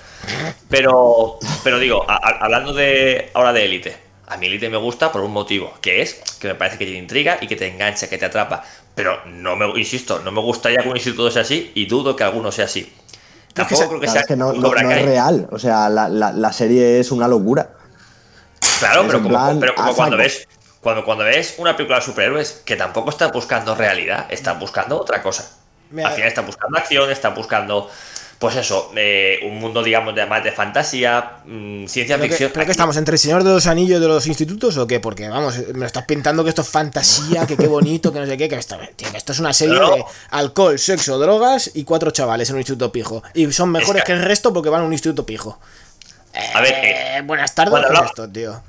Pero, pero digo, hablando de ahora de Élite, a mí Élite me gusta por un motivo, que es que me parece que tiene intriga y que te engancha, que te atrapa. Pero no me, insisto, no me gustaría que un instituto sea así y dudo que alguno sea así. Tampoco creo que sea. que no, es real. O sea, la, serie es una locura. Claro, pero como, pero como cuando ves. Cuando, cuando ves una película de superhéroes que tampoco está buscando realidad, están buscando otra cosa. Al final están buscando acción, están buscando pues eso, eh, un mundo, digamos, de más de fantasía, mm, ciencia ¿Pero, ficción. que, ¿Pero que estamos entre el Señor de los Anillos de los institutos o qué? Porque vamos, me lo estás pintando que esto es fantasía, que qué bonito, que no sé qué, que esto, tío, que esto es una serie No. de alcohol, sexo, drogas y cuatro chavales en un instituto pijo. Y son mejores que- que el resto porque van a un instituto pijo. A ver, Eh, eh, buenas tardes cuando con hablaba- esto, tío.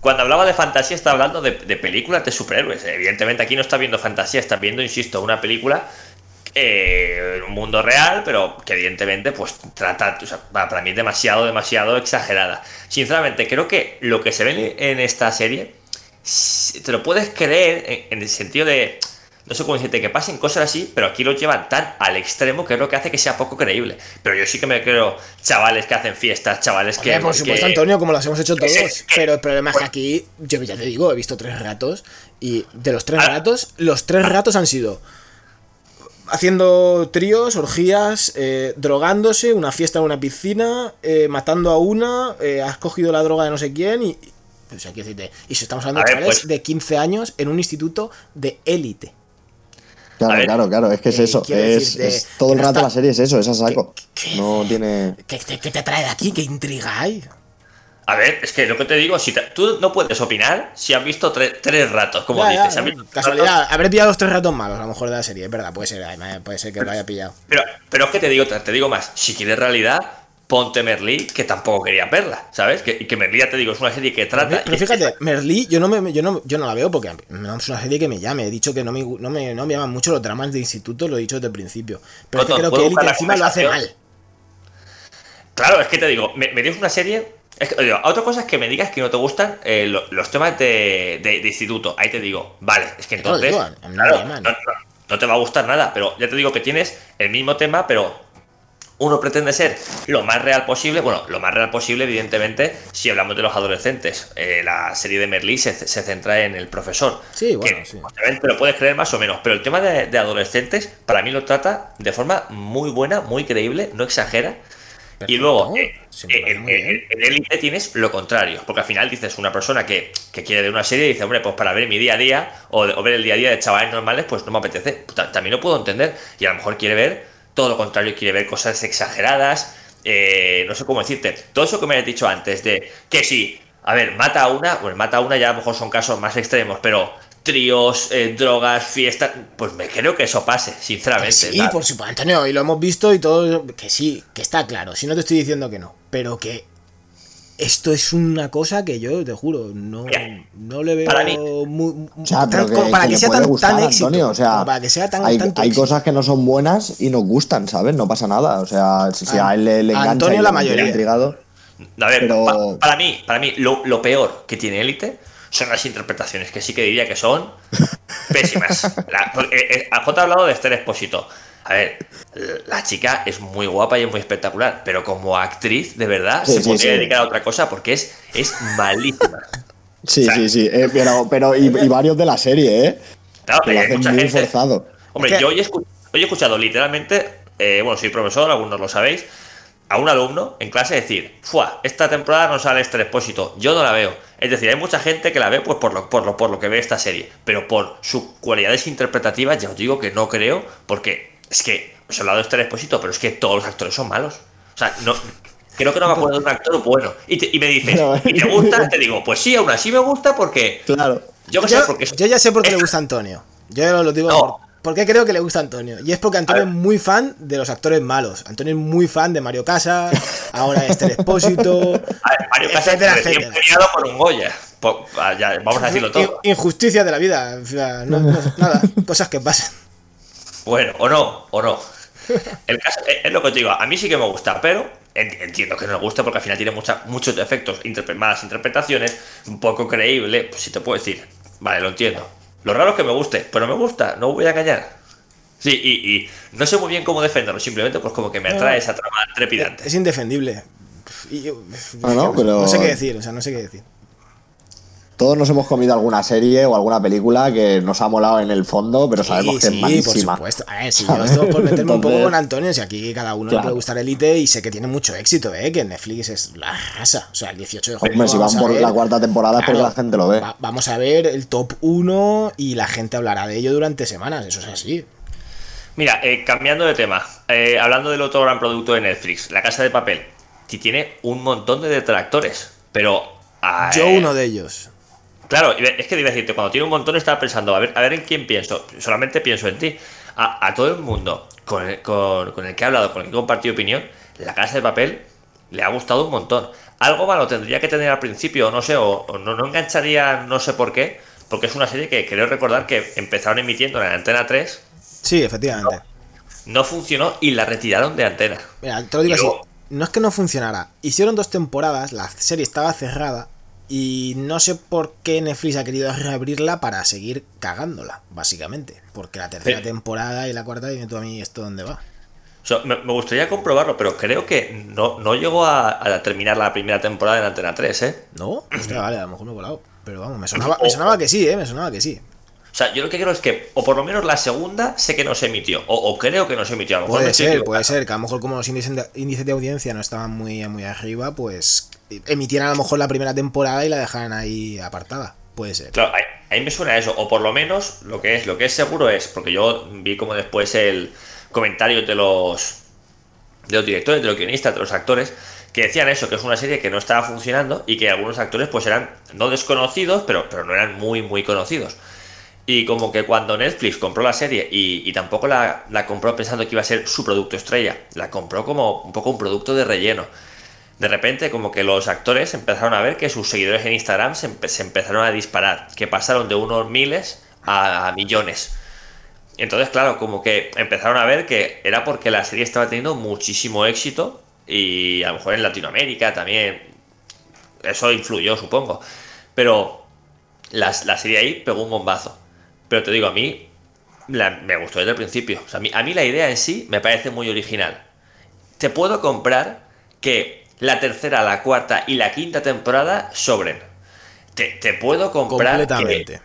Cuando hablaba de fantasía, está hablando de, de películas de superhéroes. Evidentemente, aquí no está viendo fantasía, está viendo, insisto, una película eh, en un mundo real, pero que evidentemente, pues trata, o sea, para para mí es demasiado, demasiado exagerada. Sinceramente, creo que lo que se ve en esta serie, te lo puedes creer en, en el sentido de. No sé cómo decirte, que pasen cosas así, pero aquí lo llevan tan al extremo que es lo que hace que sea poco creíble. Pero yo sí que me creo chavales que hacen fiestas, chavales que. Por supuesto, que- Antonio, como lo hemos hecho todos. que- Pero el problema es que aquí, yo ya te digo, he visto tres ratos. Y de los tres ratos, los tres ratos han sido haciendo tríos, orgías, eh, drogándose, una fiesta en una piscina, eh, matando a una, eh, has cogido la droga de no sé quién y. o sea, decirte, y si estamos hablando de chavales pues- de 15 años en un instituto de élite. Claro, claro, claro, es que es eh, eso. Es, decirte es- todo el rato está- la serie es eso, es a saco. ¿Qué- qué- No tiene. ¿Qué, qué- qué te trae de aquí? ¿Qué intriga hay? A ver, es que lo que te digo, si te- tú no puedes opinar si has visto tre- tres ratos, como Ya, dices. ya. Casualidad, ratos, haber pillado los tres ratos malos, a lo mejor de la serie, es verdad, puede ser, ay, puede ser que lo haya pillado. pero, pero es que te digo, te, te digo más, si quieres realidad, ponte Merlí, que tampoco quería verla, ¿sabes? Que, y que Merlí, ya te digo, es una serie que trata... Pero fíjate, Merlí, yo no, me, yo, no, yo no la veo porque no es una serie que me llame. He dicho que no me, no me, no me llaman mucho los dramas de instituto, lo he dicho desde el principio. Pero es que creo ¿puedo que la encima lo hace mal. Claro, es que te digo, me, me dio una serie... Es que, digo, otra cosa es que me digas que no te gustan eh, lo- los temas de, de- de instituto. Ahí te digo, vale, es que entonces... digo, no me claro, llaman. no, no- no te va a gustar nada, pero ya te digo que tienes el mismo tema, pero uno pretende ser lo más real posible. Bueno, lo más real posible, evidentemente, si hablamos de los adolescentes. Eh, la serie de Merlí se, se centra en el profesor. Sí, bueno, que, sí. obviamente lo puedes creer más o menos, pero el tema de, de adolescentes, para mí lo trata de forma muy buena, muy creíble, no exagera. Y luego, eh, eh, en en- en Elite tienes lo contrario, porque al final dices una persona que, que quiere ver una serie y dice, hombre, pues para ver mi día a día o, o ver el día a día de chavales normales, pues no me apetece. Ta- También lo puedo entender. Y a lo mejor quiere ver todo lo contrario, quiere ver cosas exageradas, eh, no sé cómo decirte. Todo eso que me has dicho antes de que sí, a ver, mata a una, bueno, mata a una ya a lo mejor son casos más extremos, pero tríos, eh, drogas, fiestas, pues me creo que eso pase, Que sinceramente. sí, por supuesto, Antonio, y lo hemos visto y todo. Que sí, que está claro. Si no te estoy diciendo que no, pero que esto es una cosa que yo te juro, no, no le veo para mí- muy, O sea, tan- pero que, como para que sea tan, gustar, tan éxito. Antonio. O sea, para que sea tan, hay, tanto hay éxito. cosas que no son buenas y nos gustan, ¿sabes? No pasa nada. O sea, si, si A- a él le, le a engancha Antonio y la mayoría. intrigado. A ver, Pero- pa- para mí, para mí lo, lo peor que tiene Élite son las interpretaciones, que sí que diría que son pésimas. La- eh, eh, J ha hablado de Esther Expósito. A ver, la chica es muy guapa y es muy espectacular, pero como actriz, de verdad, Sí, se sí, podría sí. dedicar a otra cosa porque es, es malísima. Sí, O sea- sí, sí. eh, pero, pero y, y varios de la serie, ¿eh? Claro, Que lo hay hacen mucha muy gente- forzado. Hombre, Es que- yo hoy he, hoy he escuchado literalmente, eh, bueno, soy profesor, algunos lo sabéis, a un alumno en clase decir, ¡fua! Esta temporada no sale este expósito, yo no la veo. Es decir, hay mucha gente que la ve pues por lo, por lo, por lo que ve esta serie, pero por sus cualidades interpretativas, ya os digo que no creo, porque es que os he hablado de este expósito, pero es que todos los actores son malos. O sea, no. Creo que no me acuerdo de un actor bueno. Y, te- y me dices, No. ¿y te gusta? Te digo, pues sí, aún así me gusta porque. Claro. Yo que sé, Yo, porque. yo ya sé por qué le gusta a Antonio. Yo lo digo No. por, por qué creo que le gusta a Antonio. Y es porque Antonio es muy fan de los actores malos. Antonio es muy fan de Mario Casas, ahora Esther Expósito. A ver, Mario Casas etcétera, recién etcétera. premiado por un Goya. Ah, ya, vamos a decirlo todo. In- Injusticias de la vida. O sea, no- no- nada, cosas que pasan. Bueno, o no, o no. El caso es, es lo que te digo, a mí sí que me gusta, pero en- entiendo que no me gusta porque al final tiene mucha- muchos defectos, interpre- malas interpretaciones, un poco creíble, pues si te puedo decir, vale, lo entiendo. Lo raro es que me guste, pero me gusta, no voy a engañar. Sí, y, y no sé muy bien cómo defenderlo, simplemente pues como que me atrae esa trama trepidante. Es indefendible. Y yo- Ah, no, pero- no sé qué decir, o sea, no sé qué decir. Todos nos hemos comido alguna serie o alguna película que nos ha molado en el fondo, pero sabemos Sí, que es sí, malísima. por supuesto. A ver, si yo esto por meterme un poco con Antonio, si aquí cada uno le Claro. puede gustar Elite y sé que tiene mucho éxito, ¿eh? que Netflix es la raza. O sea, el 18 de junio. Hombre, si vamos van a por ver- la cuarta temporada es porque la gente lo ve. va- vamos a ver el top 1 y la gente hablará de ello durante semanas, eso es así. Mira, eh, cambiando de tema, eh, hablando del otro gran producto de Netflix, La Casa de Papel, que tiene un montón de detractores, pero... ah, Yo eh, uno de ellos. Claro, es que a decirte, cuando tiene un montón estaba pensando, a ver, a ver en quién pienso. Solamente pienso en ti. A, a todo el mundo con el, con- con el que he hablado, con el que he compartido opinión, la casa de papel le ha gustado un montón. Algo malo tendría que tener al principio, no sé, o, o no, no engancharía, no sé por qué, porque es una serie que creo recordar que empezaron emitiendo en la antena 3, Sí, efectivamente. no funcionó y la retiraron de antena. Mira, te lo digo así. No es que no funcionara. Hicieron dos temporadas, la serie estaba cerrada. Y no sé por qué Netflix ha querido reabrirla para seguir cagándola, básicamente. Porque la tercera Sí. temporada y la cuarta, dime tú a mí esto dónde va. O sea, me, me gustaría comprobarlo, pero creo que no, no llegó a, a terminar la primera temporada en antena 3, ¿eh? ¿No? Hostia, vale, a lo mejor me he colado. Pero vamos, me sonaba, me sonaba que sí, ¿eh? Me sonaba que sí. O sea, yo lo que creo es que, o por lo menos la segunda, sé que no se emitió. O, o creo que no se emitió. A lo mejor me Puede ser, puede ser, que a lo mejor como los índices de, índices de audiencia no estaban muy, muy arriba, pues emitieran a lo mejor la primera temporada y la dejaran ahí apartada. Puede ser. Claro, ahí, me suena eso. O por lo menos lo que es, lo que es seguro es, porque yo vi como después el comentario de los de los directores, de los guionistas, de los actores, que decían eso, que es una serie que no estaba funcionando y que algunos actores pues eran no desconocidos, pero, pero no eran muy, muy conocidos. Y como que cuando Netflix compró la serie y, y tampoco la, la compró pensando que iba a ser su producto estrella, la compró como un poco un producto de relleno. De repente como que los actores empezaron a ver que sus seguidores en Instagram se, empe- se empezaron a disparar, que pasaron de unos miles a, millones. Entonces, claro, como que empezaron a ver que era porque la serie estaba teniendo muchísimo éxito y a lo mejor en Latinoamérica también eso influyó, supongo. Pero la, la serie ahí pegó un bombazo. Pero te digo, a mí me gustó desde el principio. A, mí, a mí la idea en sí me parece muy original. Te puedo comprar que la tercera, la cuarta y la quinta temporada sobren. Te, te puedo comprar. que- Completamente.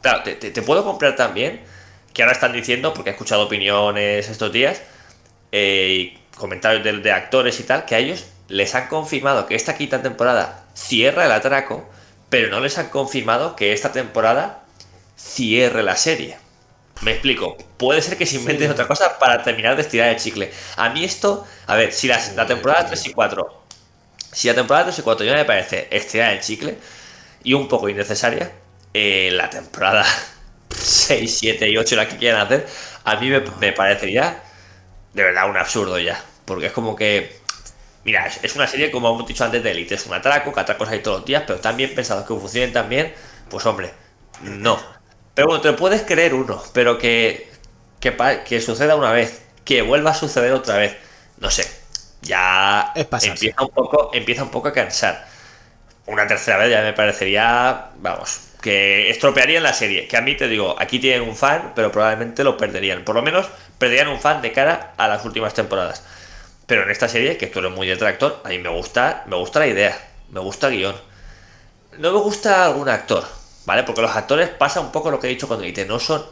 Claro, te, te- te puedo comprar también, que ahora están diciendo, porque he escuchado opiniones estos días, eh, y comentarios de, de actores y tal, que a ellos les han confirmado que esta quinta temporada cierra el atraco, pero no les han confirmado que esta temporada cierre la serie. Me explico. Puede ser que se inventen Sí. otra cosa para terminar de estirar el chicle. A mí esto, a ver, si las- la temporada 3 y 4, si la temporada 3 y 4 ya me parece estirar el chicle y un poco innecesaria, eh, la temporada 6, 7 y 8, la que quieran hacer, a mí me, me parecería de verdad un absurdo ya. Porque es como que. Mira, es, una serie, como hemos dicho antes, de élite. Es un atraco, que atracos hay todos los días, pero tan bien pensados que funcionen tan bien, pues hombre, no. Pero bueno, te puedes creer uno, pero que, que, que suceda una vez, que vuelva a suceder otra vez, no sé. Ya Es empieza un poco, empieza un poco a cansar. Una tercera vez ya me parecería, vamos, que estropearían la serie. Que a mí te digo, aquí tienen un fan, pero probablemente lo perderían. Por lo menos perderían un fan de cara a las últimas temporadas. Pero en esta serie, que tú eres muy detractor, a mí me gusta, me gusta la idea, me gusta el guion. No me gusta algún actor, ¿vale? Porque los actores pasa un poco lo que he dicho cuando dice, no son.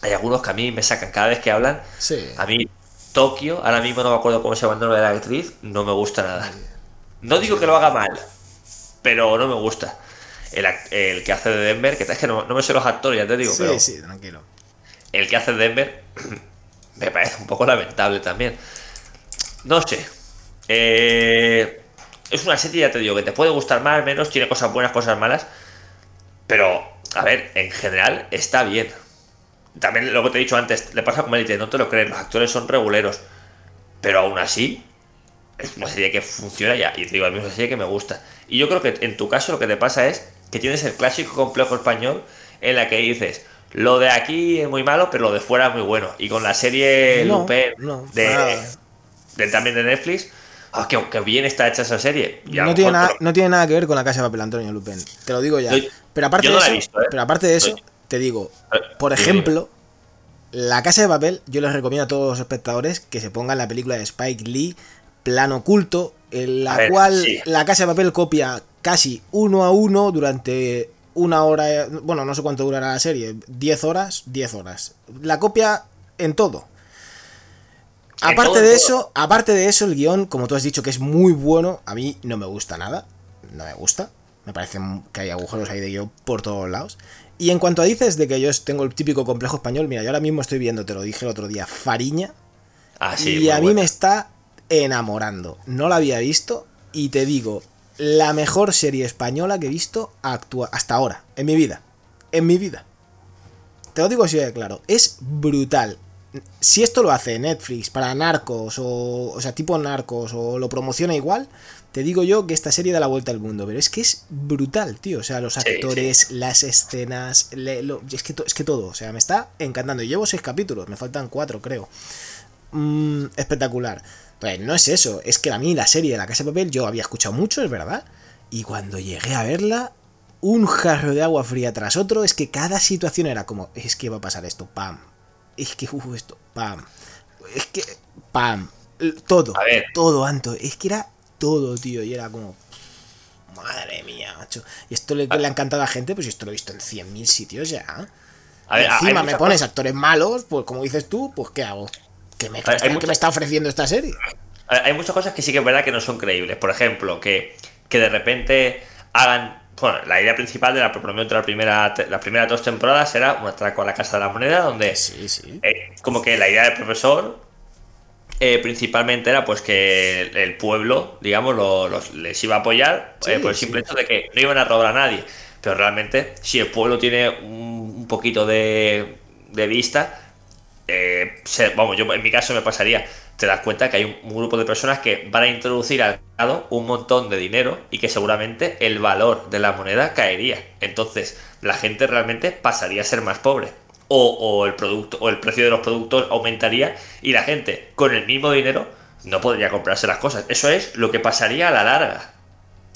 Hay algunos que a mí me sacan cada vez que hablan. Sí. A mí, Tokio, ahora mismo no me acuerdo cómo se llama el nombre de la actriz, no me gusta nada. No digo que lo haga mal, pero no me gusta. El, que hace de Denver, que es que no, no me sé los actores, ya te digo, sí, pero sí, tranquilo. el que hace de Denver me parece un poco lamentable también. No sé. Eh, es una serie, ya te digo, que te puede gustar más, menos, tiene cosas buenas, cosas malas. Pero, a ver, en general está bien. También lo que te he dicho antes, le pasa como Elite, no te lo crees, los actores son reguleros. Pero aún así, es una serie que funciona ya. Y te digo, a mí es una serie que me gusta. Y yo creo que en tu caso lo que te pasa es que tienes el clásico complejo español en la que dices, lo de aquí es muy malo, pero lo de fuera es muy bueno. Y con la serie No, Lupin no, de, también de Netflix, ah, que, que bien está hecha esa serie. No tiene, nada, no tiene nada que ver con la casa de papel Antonio Lupin. Te lo digo ya. Yo- pero aparte yo de eso, he visto, ¿eh? pero aparte de eso, te digo, Eh, por ejemplo, la casa de papel, yo les recomiendo a todos los espectadores que se pongan la película de Spike Lee, Plano Oculto, en la ver, cual sí. la casa de papel copia casi uno a uno durante una hora, bueno, no sé cuánto durará la serie, 10 horas, 10 horas. La copia en todo. En Aparte todo, de todo. eso, aparte de eso, el guion, como tú has dicho, que es muy bueno, a mí no me gusta nada. No me gusta. Me parece que hay agujeros ahí de guion por todos lados. Y en cuanto a dices de que yo tengo el típico complejo español, mira, yo ahora mismo estoy viendo, te lo dije el otro día, Fariña. Ah, sí, y a mí buena. me está enamorando. No la había visto y te digo, la mejor serie española que he visto actua- hasta ahora, en mi vida. En mi vida. Te lo digo así de claro, es brutal. Si esto lo hace Netflix para narcos o, o sea, tipo narcos o lo promociona igual, te digo yo que esta serie da la vuelta al mundo, pero es que es brutal, tío. O sea, los Sí, actores, las escenas, le- lo- es, que es que todo, o sea, me está encantando. Llevo seis capítulos, me faltan cuatro, creo. Mm, espectacular. Pues no es eso, es que a mí la serie de La Casa de Papel yo había escuchado mucho, es verdad. Y cuando llegué a verla, un jarro de agua fría tras otro, es que cada situación era como, es que va a pasar esto, pam. Es que, uh, esto, pam. Es que, pam. Todo, A ver. todo, Anto. Es que era todo, tío. Y era como, madre mía, macho. Y esto le, le ha encantado a la gente, pues esto lo he visto en 100.000 sitios ya. A ver, encima me pones cosas- actores malos, pues como dices tú, pues ¿qué hago? ¿Qué me, qué mucha- me está ofreciendo esta serie? Hay hay muchas cosas que sí que es verdad que no son creíbles. Por ejemplo, que, que de repente hagan. Bueno, la idea principal de la, de la primera, las primeras dos temporadas era un atraco a la Casa de la Moneda, donde Sí, sí. eh, como que la idea del profesor eh, principalmente era pues que el, pueblo, digamos, lo- los- les iba a apoyar Sí, eh, por el sí. simple hecho de que no iban a robar a nadie. Pero realmente, si el pueblo tiene un, un poquito de, de vista, eh, se- vamos, yo en mi caso me pasaría, te das cuenta que hay un, un grupo de personas que van a introducir al mercado un montón de dinero y que seguramente el valor de la moneda caería. Entonces, la gente realmente pasaría a ser más pobre. O, o el producto, o el precio de los productos aumentaría y la gente con el mismo dinero no podría comprarse las cosas. Eso es lo que pasaría a la larga.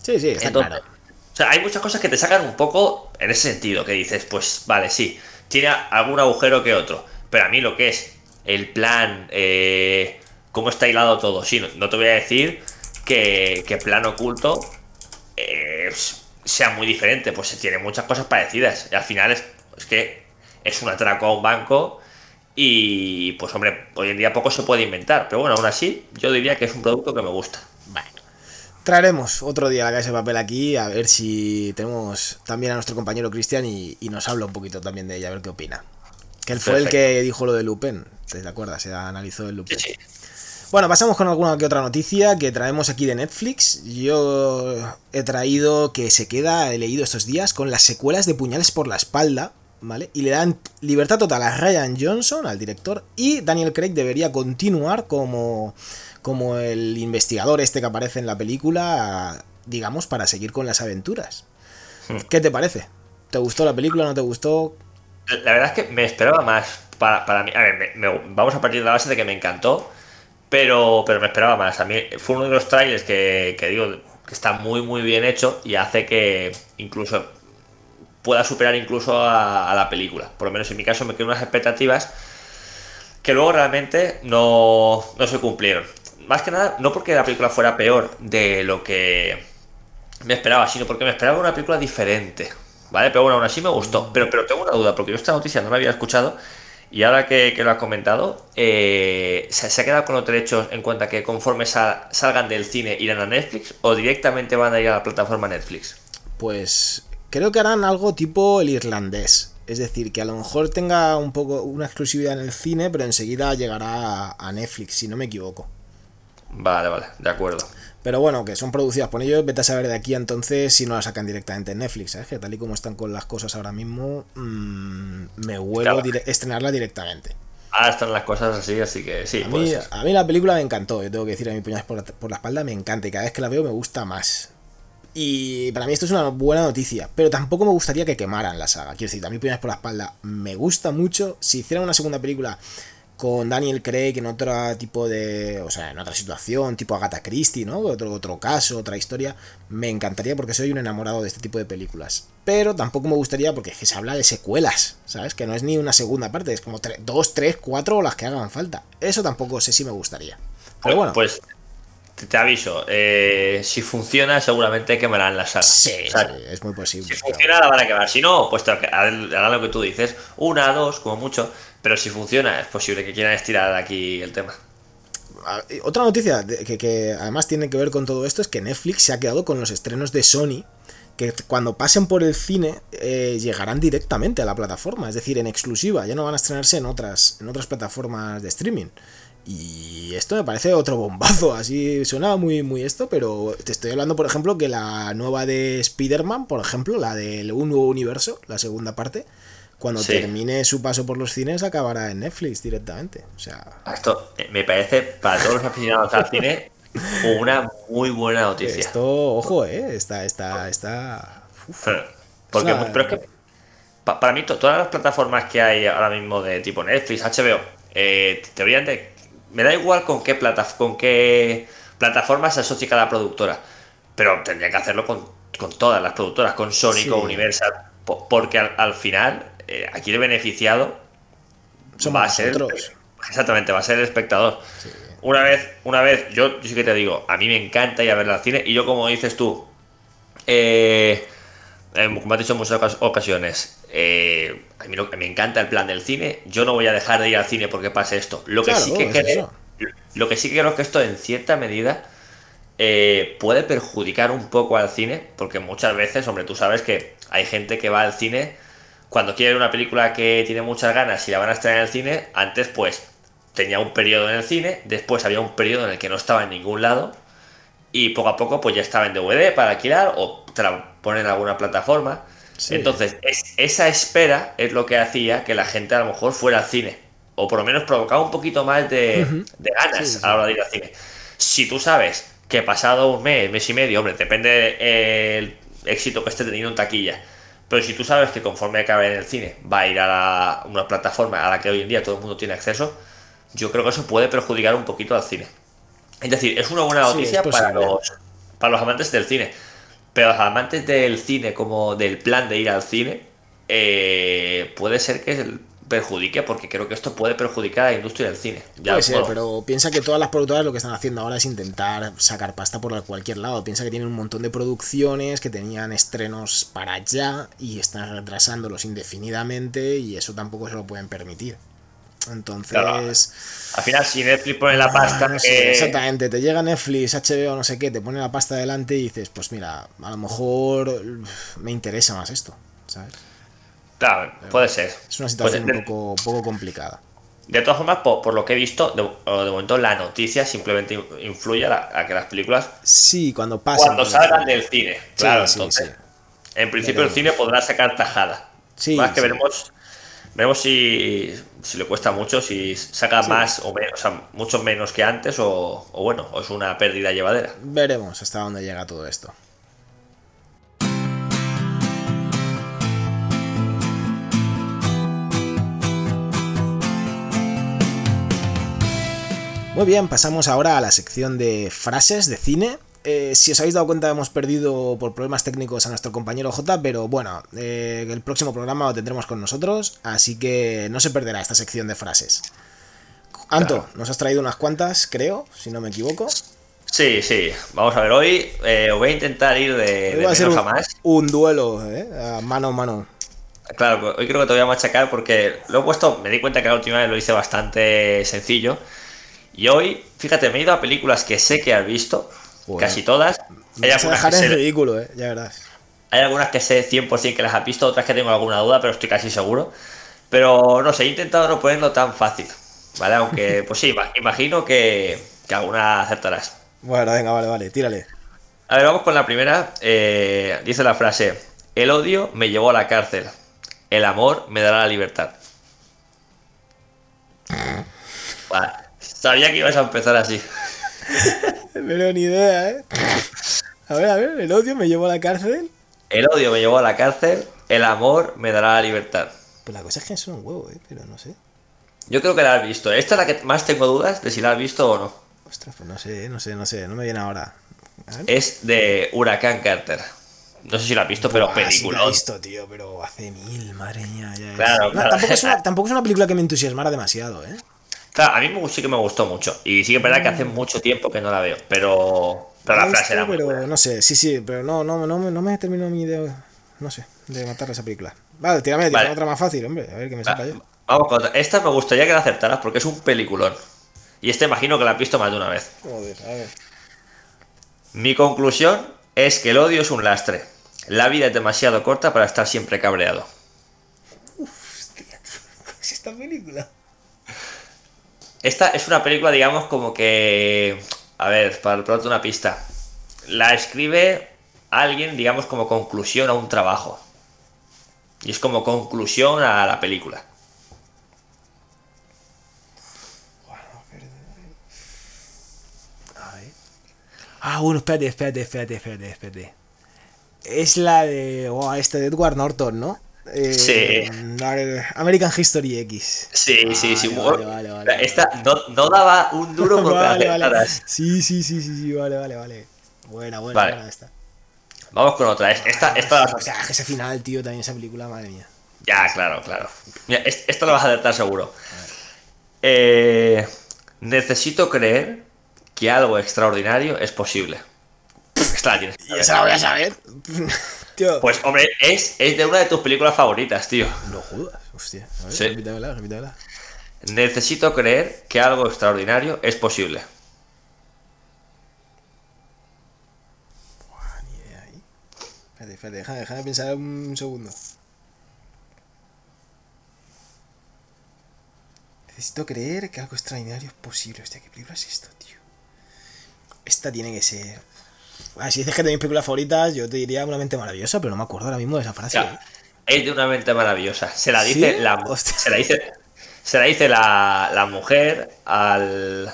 Sí, sí, está Entonces, claro. O sea, hay muchas cosas que te sacan un poco en ese sentido, que dices, pues vale, sí, tiene algún agujero que otro, pero a mí lo que es el plan, eh, cómo está hilado todo, sí, no, no te voy a decir que, que plan oculto eh, sea muy diferente, pues tiene muchas cosas parecidas, y al final es, es que es un atraco a un banco y pues hombre, hoy en día poco se puede inventar, pero bueno, aún así yo diría que es un producto que me gusta. Bueno. Traeremos otro día la casa de papel aquí, a ver si tenemos también a nuestro compañero Cristian y, y nos habla un poquito también de ella, a ver qué opina. Que él fue el que dijo lo de Lupin, ¿te acuerdas? Se analizó el Lupin. Sí, sí. Bueno, pasamos con alguna que otra noticia que traemos aquí de Netflix. Yo he traído que se queda, he leído estos días, con las secuelas de Puñales por la espalda, ¿vale? Y le dan libertad total a Ryan Johnson, al director, y Daniel Craig debería continuar como, como el investigador este que aparece en la película, digamos, para seguir con las aventuras. Hmm. ¿Qué te parece? ¿Te gustó la película? ¿No te gustó? La verdad es que me esperaba más para, para mí. A ver, me- me- vamos a partir de la base de que me encantó, pero, pero me esperaba más. A mí fue uno de los trailers que, que digo que está muy, muy bien hecho y hace que incluso pueda superar incluso a, a la película. Por lo menos en mi caso me quedé unas expectativas que luego realmente no, no se cumplieron. Más que nada, no porque la película fuera peor de lo que me esperaba, sino porque me esperaba una película diferente. ¿Vale? Pero bueno, aún así me gustó. Pero, pero tengo una duda, porque yo esta noticia no la había escuchado. Y ahora que, que lo has comentado, eh, ¿se, se ha quedado con los derechos en cuenta que conforme sal- salgan del cine irán a Netflix o directamente van a ir a la plataforma Netflix? Pues creo que harán algo tipo el irlandés. Es decir, que a lo mejor tenga un poco una exclusividad en el cine, pero enseguida llegará a- Netflix, si no me equivoco. Vale, vale, de acuerdo. Pero bueno, que son producidas por ellos, vete a saber de aquí entonces si no la sacan directamente en Netflix, ¿sabes? Que tal y como están con las cosas ahora mismo, mm, me huelo Claro. dire- estrenarla directamente. Ahora están las cosas así, así que sí, A puede mí, ser. a mí la película me encantó, yo tengo que decir, a mi puñales por por la espalda me encanta y cada vez que la veo me gusta más. Y para mí esto es una buena noticia, pero tampoco me gustaría que quemaran la saga. Quiero decir, a mí por la espalda me gusta mucho. Si hicieran una segunda película con Daniel Craig en otro tipo de. O sea, en otra situación, tipo Agatha Christie, ¿no? Otro, otro caso, otra historia. Me encantaría porque soy un enamorado de este tipo de películas. Pero tampoco me gustaría porque es que se habla de secuelas, ¿sabes? Que no es ni una segunda parte, es como dos, tres, cuatro o las que hagan falta. Eso tampoco sé si me gustaría. Pero bueno. Pues te, te aviso, eh, si funciona seguramente quemarán la saga. Sí, O sea, sí, es muy posible. Si funciona la van a quemar, si no, pues harán lo que tú dices, una, dos, como mucho, pero si funciona es posible que quieran estirar aquí el tema. Ah, Otra noticia que, que además tiene que ver con todo esto es que Netflix se ha quedado con los estrenos de Sony que cuando pasen por el cine eh, llegarán directamente a la plataforma, es decir, en exclusiva, ya no van a estrenarse en otras, en otras plataformas de streaming. Y esto me parece otro bombazo, así suena muy, muy esto, pero te estoy hablando, por ejemplo, que la nueva de Spider-Man, por ejemplo, la del Un Nuevo Universo, la segunda parte, cuando Sí. termine su paso por los cines acabará en Netflix directamente. O sea, Esto eh, me parece, para todos los aficionados al cine, una muy buena noticia. esto, ojo, eh, está, está, está... uf. Pero- Porque, Es una- pero es que pa- para mí to- todas las plataformas que hay ahora mismo de tipo Netflix, HBO, eh, te deberían de... Me da igual con qué, plata, con qué plataforma se asocia cada productora, pero tendría que hacerlo con, con todas las productoras, con Sony, Sí. con Universal, po- porque al, al final eh, aquí el beneficiado Somos va a ser nosotros. exactamente va a ser el espectador una vez una vez yo, yo sí que te digo a mí me encanta ir a ver al cine y yo como dices tú eh, como has dicho en muchas ocas- ocasiones eh, a mí lo me encanta el plan del cine. Yo no voy a dejar de ir al cine porque pase esto. Lo que Claro, sí que es creo lo que sí que creo es que esto en cierta medida eh, puede perjudicar un poco al cine, porque muchas veces, hombre, tú sabes que hay gente que va al cine cuando quiere ver una película que tiene muchas ganas y la van a estrenar en el cine, antes pues tenía un periodo en el cine, después había un periodo en el que no estaba en ningún lado y poco a poco pues ya estaba en DVD para alquilar o te la ponen en alguna plataforma. Sí. Entonces, es- esa espera es lo que hacía que la gente a lo mejor fuera al cine. O por lo menos provocaba un poquito más de, de ganas Sí, sí. a la hora de ir al cine. Si tú sabes que pasado un mes, mes y medio, hombre, depende el éxito que esté teniendo en taquilla. Pero si tú sabes que conforme acabe en el cine va a ir a la- una plataforma a la que hoy en día todo el mundo tiene acceso, yo creo que eso puede perjudicar un poquito al cine. Es decir, es una buena noticia para los, para los amantes del cine. Pero los amantes del cine, como del plan de ir al cine, eh, puede ser que perjudique, porque creo que esto puede perjudicar a la industria del cine. Ya, Puede ser, pero piensa que todas las productoras lo que están haciendo ahora es intentar sacar pasta por cualquier lado. Piensa que tienen un montón de producciones que tenían estrenos para allá y están retrasándolos indefinidamente y eso tampoco se lo pueden permitir. Entonces, Claro. Al final, si Netflix pone la pasta, Ah, no sé, exactamente, te llega Netflix, HBO, no sé qué, te pone la pasta delante y dices, pues mira, a lo mejor me interesa más esto, ¿sabes? claro, puede ser. Es una situación Pues, un poco, poco complicada. de todas formas, por, por lo que he visto, de, momento la noticia simplemente in- influye a, la- a que las películas Sí, cuando pasen. cuando salgan del cine. Claro, sí, entonces, sí. en principio el cine podrá sacar tajada. Sí, Más que veremos, veremos si, si le cuesta mucho, si saca más o menos, o sea, mucho menos que antes o, o bueno, o es una pérdida llevadera. Veremos hasta dónde llega todo esto. Muy bien, pasamos ahora a la sección de frases de cine. Eh, si os habéis dado cuenta, hemos perdido por problemas técnicos a nuestro compañero J, pero bueno, eh, el próximo programa lo tendremos con nosotros, así que no se perderá esta sección de frases. Anto, Claro. nos has traído unas cuantas, creo, si no me equivoco. Sí, sí, vamos a ver, hoy eh, voy a intentar ir de, de va a ser menos un, a más. un duelo, ¿eh? A mano a mano. Claro, hoy creo que te voy a machacar porque lo he puesto, me di cuenta que la última vez lo hice bastante sencillo. Y hoy, fíjate, me he ido a películas que sé que has visto, Joder. casi todas. Hay algunas, dejar que en sé, ridículo, ¿eh? Ya verás. hay algunas que sé 100% que las has visto, otras que tengo alguna duda, pero estoy casi seguro. Pero no sé, he intentado no ponerlo tan fácil, ¿vale? Aunque, pues sí, ima- imagino que, que alguna acertarás. Bueno, venga, vale, vale, tírale. A ver, vamos con la primera. Eh, dice la frase: El odio me llevó a la cárcel, el amor me dará la libertad. Vale, Sabía que ibas a empezar así. Pero ni idea, ¿eh? A ver, a ver, el odio me llevó a la cárcel. El odio me llevó a la cárcel, el amor me dará la libertad. Pues la cosa es que son un huevo, ¿eh? Pero no sé. Yo creo que la has visto. Esta es la que más tengo dudas de si la has visto o no. Ostras, pues no sé, no sé, no sé, no me viene ahora. Es de Huracán Carter. No sé si la has visto, pero Buah, sí la he película. visto, tío, pero hace mil, madre mía. Ya Claro, No, claro. Tampoco, es una, tampoco es una película que me entusiasmara demasiado, ¿eh? Claro, a mí me- sí que me gustó mucho. Y sí que es verdad que hace mucho tiempo que no la veo. Pero, pero la frase era pero buena. no sé, sí, sí, pero no, no, no, me- no me terminó mi idea, no sé, de matar esa película. Vale, tírame, tírame Vale. otra más fácil, hombre, a ver que me sepa yo. Vamos con otra. Esta me gustaría que la aceptaras porque es un peliculón. Y este imagino que la has visto más de una vez. Joder, a ver. Mi conclusión es que el odio es un lastre. La vida es demasiado corta para estar siempre cabreado. ¿Es esta película? Esta es una película, digamos, como que. A ver, para darte una pista. La escribe alguien, digamos, como conclusión a un trabajo. Y es como conclusión a la película. Ah, bueno, espérate, espérate, espérate, espérate, espérate. Es la de. Oh, este de Edward Norton, ¿no? Eh, Sí. American History X. Sí, sí, sí. Vale, vale, Esta no, no daba un duro con vale, vale. Sí, sí, sí, sí, sí, vale, vale, vale. Buena, buena, buena esta. Vamos con otra. Es- Esta, esta la vas a- O sea, ese final, tío, también esa película, madre mía. Ya, claro, claro. Mira, es- esta la vas a acertar seguro. Eh, necesito creer que algo extraordinario es posible. Esta la tienes. que Y saber. esa la voy a saber. tío. Pues, hombre, es, es de una de tus películas favoritas, tío. no jodas, hostia. A ver, Sí. repítamela, repítamela. Necesito creer que algo extraordinario es posible. Buah, ni idea ahí. Espérate, espérate, déjame, déjame pensar un segundo. Necesito creer que algo extraordinario es posible. Hostia, ¿qué película es esto, tío? Esta tiene que ser. Ah, si dices que de mis películas favoritas, yo te diría una mente maravillosa, pero no me acuerdo ahora mismo de esa frase. Ya, es de una mente maravillosa. Se la dice ¿Sí? la Hostia. se la dice se la dice la, la mujer al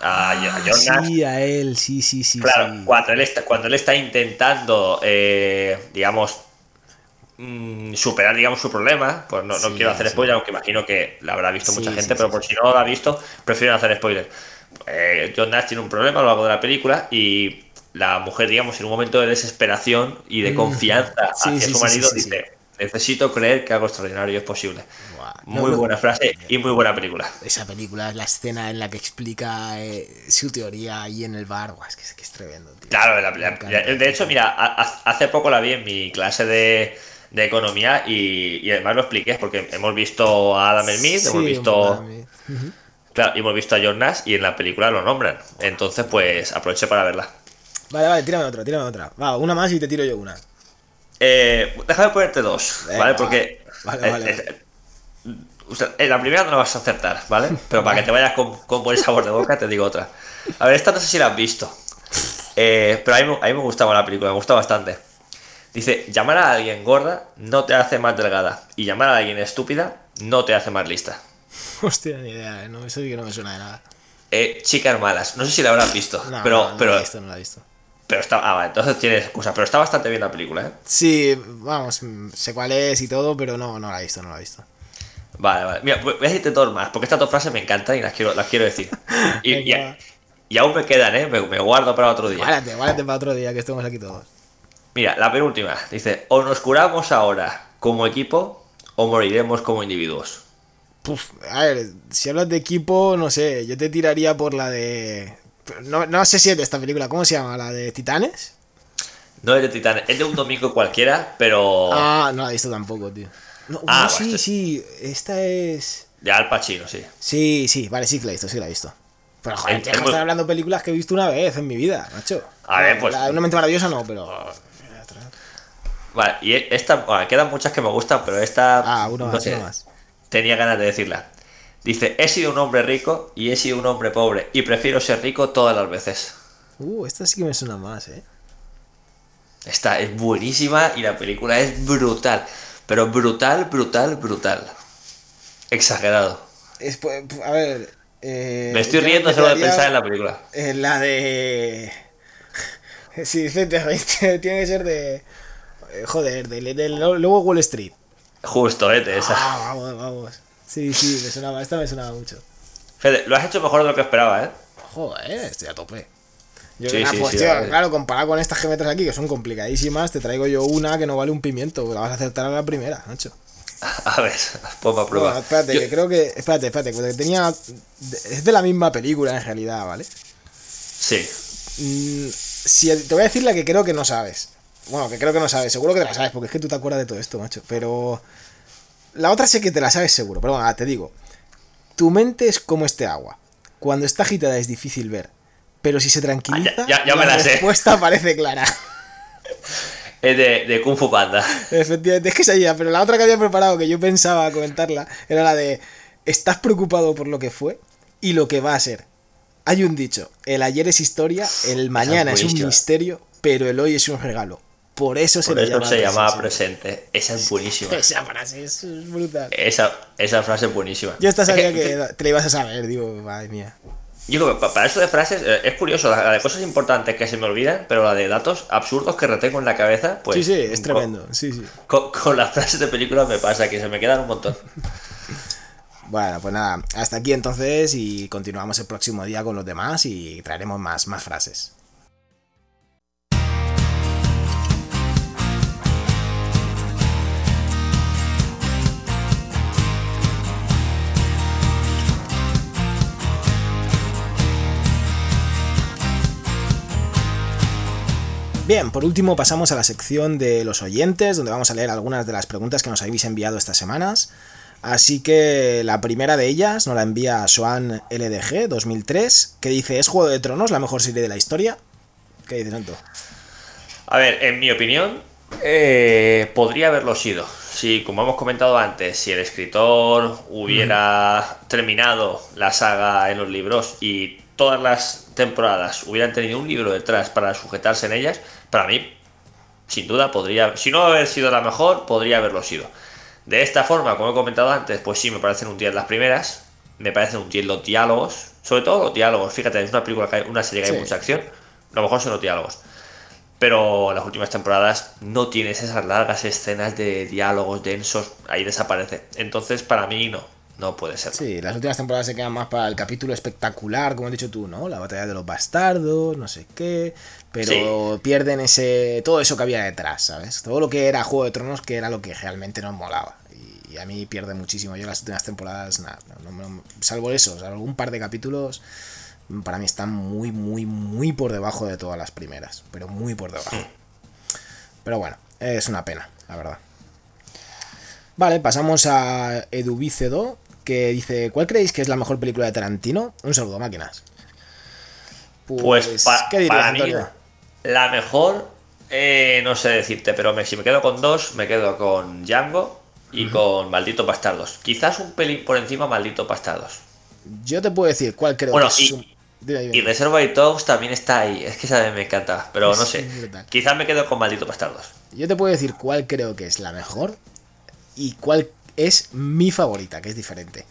a, Ah, John Nash. sí, a él, sí, sí, sí. Claro, sí. cuando él está, cuando él está intentando, eh, digamos, mm, superar, digamos, su problema, pues no, no Sí, quiero hacer sí. spoiler, aunque imagino que la habrá visto mucha gente, pero por si no la ha visto, prefiero hacer spoiler. Eh, John Nash tiene un problema a lo largo de la película y la mujer, digamos, en un momento de desesperación y de Mm. confianza hacia sí, su marido, sí, dice, necesito creer que algo extraordinario es posible. Muy no. buena frase y muy buena película. Esa película es la escena en la que explica eh, su teoría ahí en el bar. Buah, es que, es que es tremendo, tío. Claro, la- la- de hecho, mira, ha- ha- hace poco la vi en mi clase de, de economía y, y además lo expliqué porque hemos visto a Adam Smith, hemos visto, claro, y hemos visto a John Nash y en la película lo nombran. Entonces, pues aproveché para verla. Vale, vale, tírame otra, tírame otra. Va, una más y te tiro yo una. Eh, déjame ponerte dos, Venga, ¿vale? Porque vale, vale, eh, eh, o sea, en la primera no la vas a acertar, ¿vale? Pero para que te vayas con, con buen sabor de boca, te digo otra. A ver, esta no sé si la has visto. Eh, pero a mí, me- a mí me gustaba la película, me gusta bastante. Dice, llamar a alguien gorda no te hace más delgada. Y llamar a alguien estúpida no te hace más lista. Hostia, ni idea, eh, no, eso sí que no me suena de nada. Eh, chicas malas, no sé si la habrás visto. No, pero, no, no pero, la he visto, no la he visto. Pero está. Ah, vale, entonces tienes excusa. Pero está bastante bien la película, ¿eh? Sí, vamos, sé cuál es y todo, pero no, no la he visto, no la he visto. Vale, vale. Mira, voy a decirte dos más, porque estas dos frases me encantan y las quiero, las quiero decir. Y, y- aún me quedan, ¿eh? Me, me guardo para otro día. Guárdate, guárdate para otro día que estemos aquí todos. Mira, la penúltima. Dice, o nos curamos ahora como equipo o moriremos como individuos. Puf, a ver, si hablas de equipo, no sé, yo te tiraría por la de... No, no sé si es de esta película, ¿cómo se llama? ¿La de Titanes? No es de Titán, es de un domingo cualquiera, pero Ah, no la he visto tampoco, tío. No. Ah, no, sí, bueno, sí, esta es... de Al Pacino, sí. Sí, sí, vale, sí que la he visto, sí que la he visto. Pero joder, muy- estar hablando de películas que he visto una vez en mi vida, macho. A ver, pues- La una mente maravillosa no, pero... Vale, y esta, bueno, quedan muchas que me gustan, pero esta. Ah, no más, sé, uno más. Tenía ganas de decirla. Dice, he sido un hombre rico y he sido un hombre pobre y prefiero ser rico todas las veces. Uh, esta sí que me suena más, eh. Esta es buenísima y la película es brutal. Pero brutal, brutal, brutal. Exagerado. Es, pues, a ver... eh, Me estoy riendo solo de pensar en la película. en la de... Sí, dice, tiene que ser de... eh, Joder, del de, luego Wall Street. Justo, eh, de esa. Ah, vamos, vamos. Sí, sí, me sonaba, esta me sonaba mucho. Fede, lo has hecho mejor de lo que esperaba, ¿eh? Joder, estoy a tope. Yo, Sí, sí, pues, sí, tío, claro, comparado con estas que metes aquí, que son complicadísimas, te traigo yo una que no vale un pimiento, la vas a acertar a la primera, macho. A ver, ponme a prueba. Bueno, espérate, Yo- que creo que. Espérate, espérate, que tenía. Es de la misma película en realidad, ¿vale? Sí. Mm, si, te voy a decir la que creo que no sabes. Bueno, que creo que no sabes, seguro que te la sabes, porque es que tú te acuerdas de todo esto, macho. Pero. La otra sé que te la sabes seguro, pero bueno, ah, te digo. Tu mente es como este agua. Cuando está agitada es difícil ver. Pero si se tranquiliza, Ah, ya- ya- ya me la la sé. respuesta parece clara. Es de, de Kung Fu Panda. Efectivamente, es que esa idea, pero la otra que había preparado, que yo pensaba comentarla, era la de estás preocupado por lo que fue y lo que va a ser. Hay un dicho, el ayer es historia, el mañana es un misterio, pero el hoy es un regalo. Por eso se Por eso llama se llamaba presente. Esa es buenísima. Esa frase es brutal. Esa, esa frase es buenísima. Yo esta Es sabía que te la ibas a saber, digo, madre mía. Yo creo que pa- para eso de frases eh, es curioso, la de cosas importantes que se me olvidan, pero la de datos absurdos que retengo en la cabeza, pues. sí, sí, es con- tremendo. Sí, sí. Con, con las frases de películas me pasa que se me quedan un montón. Bueno, pues nada, hasta aquí entonces y continuamos el próximo día con los demás y traeremos más, más frases. Bien, por último pasamos a la sección de los oyentes, donde vamos a leer algunas de las preguntas que nos habéis enviado estas semanas. Así que la primera de ellas nos la envía Swan LDG 2003, que dice, ¿es Juego de Tronos la mejor serie de la historia? ¿Qué dices, Santo? A ver, en mi opinión, eh, podría haberlo sido. Si, como hemos comentado antes, si el escritor hubiera terminado la saga en los libros y todas las temporadas hubieran tenido un libro detrás para sujetarse en ellas, para mí, sin duda, podría, si no haber sido la mejor, podría haberlo sido. De esta forma, como he comentado antes, pues sí, me parecen un 10 las primeras, me parecen un 10 los diálogos, sobre todo los diálogos, fíjate, es una película, que hay- una serie que hay mucha acción, lo mejor son los diálogos. Pero las últimas temporadas no tienes esas largas escenas de diálogos densos, ahí desaparece. Entonces, para mí no, no puede ser. Sí, las últimas temporadas se quedan más para el capítulo espectacular, como has dicho tú, ¿no? La batalla de los bastardos, no sé qué, pero pierden ese todo eso que había detrás, ¿sabes? Todo lo que era Juego de Tronos, que era lo que realmente nos molaba. Y, y a mí pierde muchísimo. Yo las últimas temporadas, nada, no- no- no- salvo eso, salvo un par de capítulos, para mí están muy, muy, muy por debajo de todas las primeras, pero muy por debajo. Pero bueno, es una pena, la verdad. Vale, pasamos a Edubicedo, que dice, ¿cuál creéis que es la mejor película de Tarantino? Un saludo, máquinas. Pues, pa- ¿qué dirías, para mí, la mejor, eh, no sé decirte, pero me- si me quedo con dos, me quedo con Django y con Malditos Bastardos. Quizás un pelín por encima Malditos Bastardos. Yo te puedo decir cuál creo Bueno, que es y- su- Dime, dime. Y Reservoir Dogs también está ahí, es que esa me encanta, pero no sé. brutal. Quizás me quedo con Malditos Bastardos. Yo te puedo decir cuál creo que es la mejor y cuál es mi favorita, que es diferente.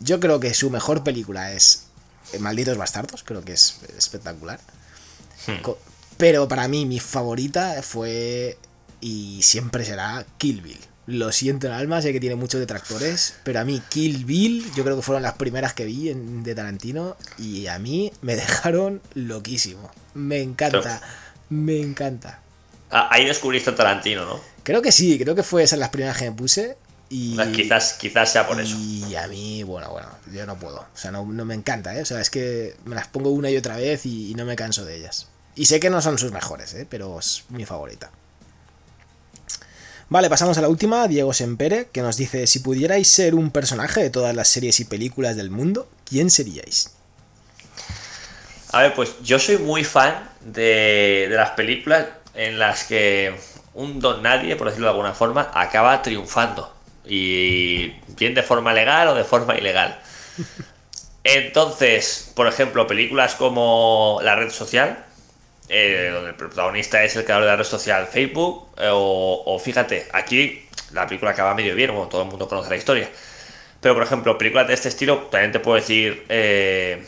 Yo creo que su mejor película es eh, Malditos Bastardos, creo que es espectacular. Hmm. Pero para mí mi favorita fue y siempre será Kill Bill. Lo siento en alma, sé que tiene muchos detractores, pero a mí Kill Bill yo creo que fueron las primeras que vi en- de Tarantino y a mí me dejaron loquísimo. Me encanta, me encanta. Ah, ahí descubriste a Tarantino, ¿no? Creo que sí, creo que fue esas las primeras que me puse. Y, Quizás, quizás sea por eso. y a mí, bueno, bueno, yo no puedo. O sea, no, no me encanta, ¿eh? O sea, es que me las pongo una y otra vez y, y no me canso de ellas. Y sé que no son sus mejores, ¿eh? Pero es mi favorita. Vale, pasamos a la última, Diego Sempere, que nos dice, si pudierais ser un personaje de todas las series y películas del mundo, ¿quién seríais? A ver, pues yo soy muy fan de, de las películas en las que un don nadie, por decirlo de alguna forma, acaba triunfando. Y bien de forma legal o de forma ilegal. Entonces, por ejemplo, películas como La Red Social, eh, donde el protagonista es el creador de la red social Facebook, eh, o, o fíjate, aquí la película acaba medio bien, como todo el mundo conoce la historia. Pero, por ejemplo, películas de este estilo, también te puedo decir eh,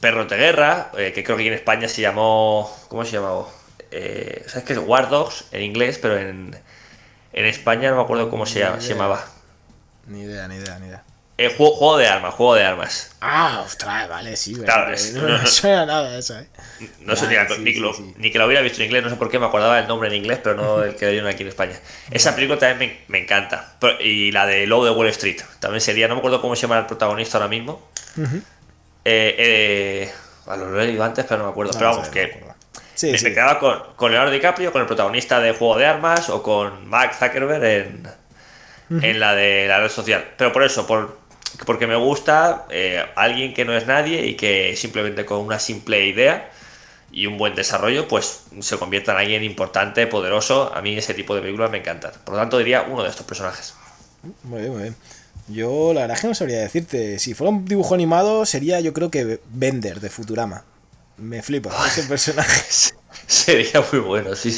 Perros de Guerra, eh, que creo que aquí en España se llamó. ¿Cómo se llamaba? Eh, ¿Sabes qué es War Dogs en inglés? Pero en, en España no me acuerdo cómo se, llama- se llamaba. Ni idea, ni idea, ni idea. Eh, juego, juego de armas, juego de armas. Ah, ostras, vale, sí, Claro, es- no, suena nada eso, ¿eh? No sé Vale, ni, sí, ni que lo, sí, sí. ni que lo hubiera visto en inglés, no sé por qué me acordaba el nombre en inglés, pero no el que dieron aquí en España. Esa película también me, me encanta. Pero- y la de Lobo de Wall Street. También sería, no me acuerdo cómo se llama el protagonista ahora mismo. Eh, eh, a lo he leído antes, pero no me acuerdo. pero vamos, que. Sí, me, sí. me quedaba con, con Leonardo DiCaprio, con el protagonista de Juego de Armas o con Mark Zuckerberg en, en la de la red social. Pero por eso, por, porque me gusta eh, alguien que no es nadie y que simplemente con una simple idea y un buen desarrollo, pues se convierta en alguien importante, poderoso. A mí ese tipo de películas me encantan. Por lo tanto, diría uno de estos personajes. Muy bien, muy bien. Yo la verdad es que no sabría decirte. Si fuera un dibujo animado, sería yo creo que Bender de Futurama. Me flipa ese personaje. Sería muy bueno, sí.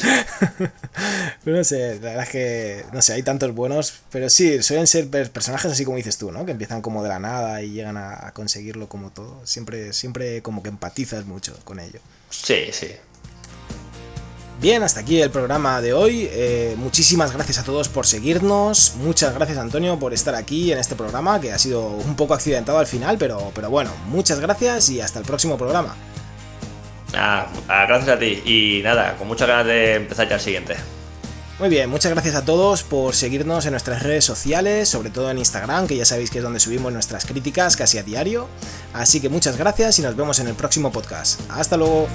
no sé, la verdad es que, no sé, hay tantos buenos, pero sí, suelen ser personajes así como dices tú, ¿no? Que empiezan como de la nada y llegan a, conseguirlo como todo. Siempre, siempre como que empatizas mucho con ello. Sí, sí. Bien, hasta aquí el programa de hoy. Eh, muchísimas gracias a todos por seguirnos. Muchas gracias Antonio por estar aquí en este programa, que ha sido un poco accidentado al final, pero, pero bueno, muchas gracias y hasta el próximo programa. Ah, gracias a ti y nada, con muchas ganas de empezar ya el siguiente. Muy bien, muchas gracias a todos por seguirnos en nuestras redes sociales, sobre todo en Instagram, que ya sabéis que es donde subimos nuestras críticas casi a diario. Así que muchas gracias y nos vemos en el próximo podcast. Hasta luego.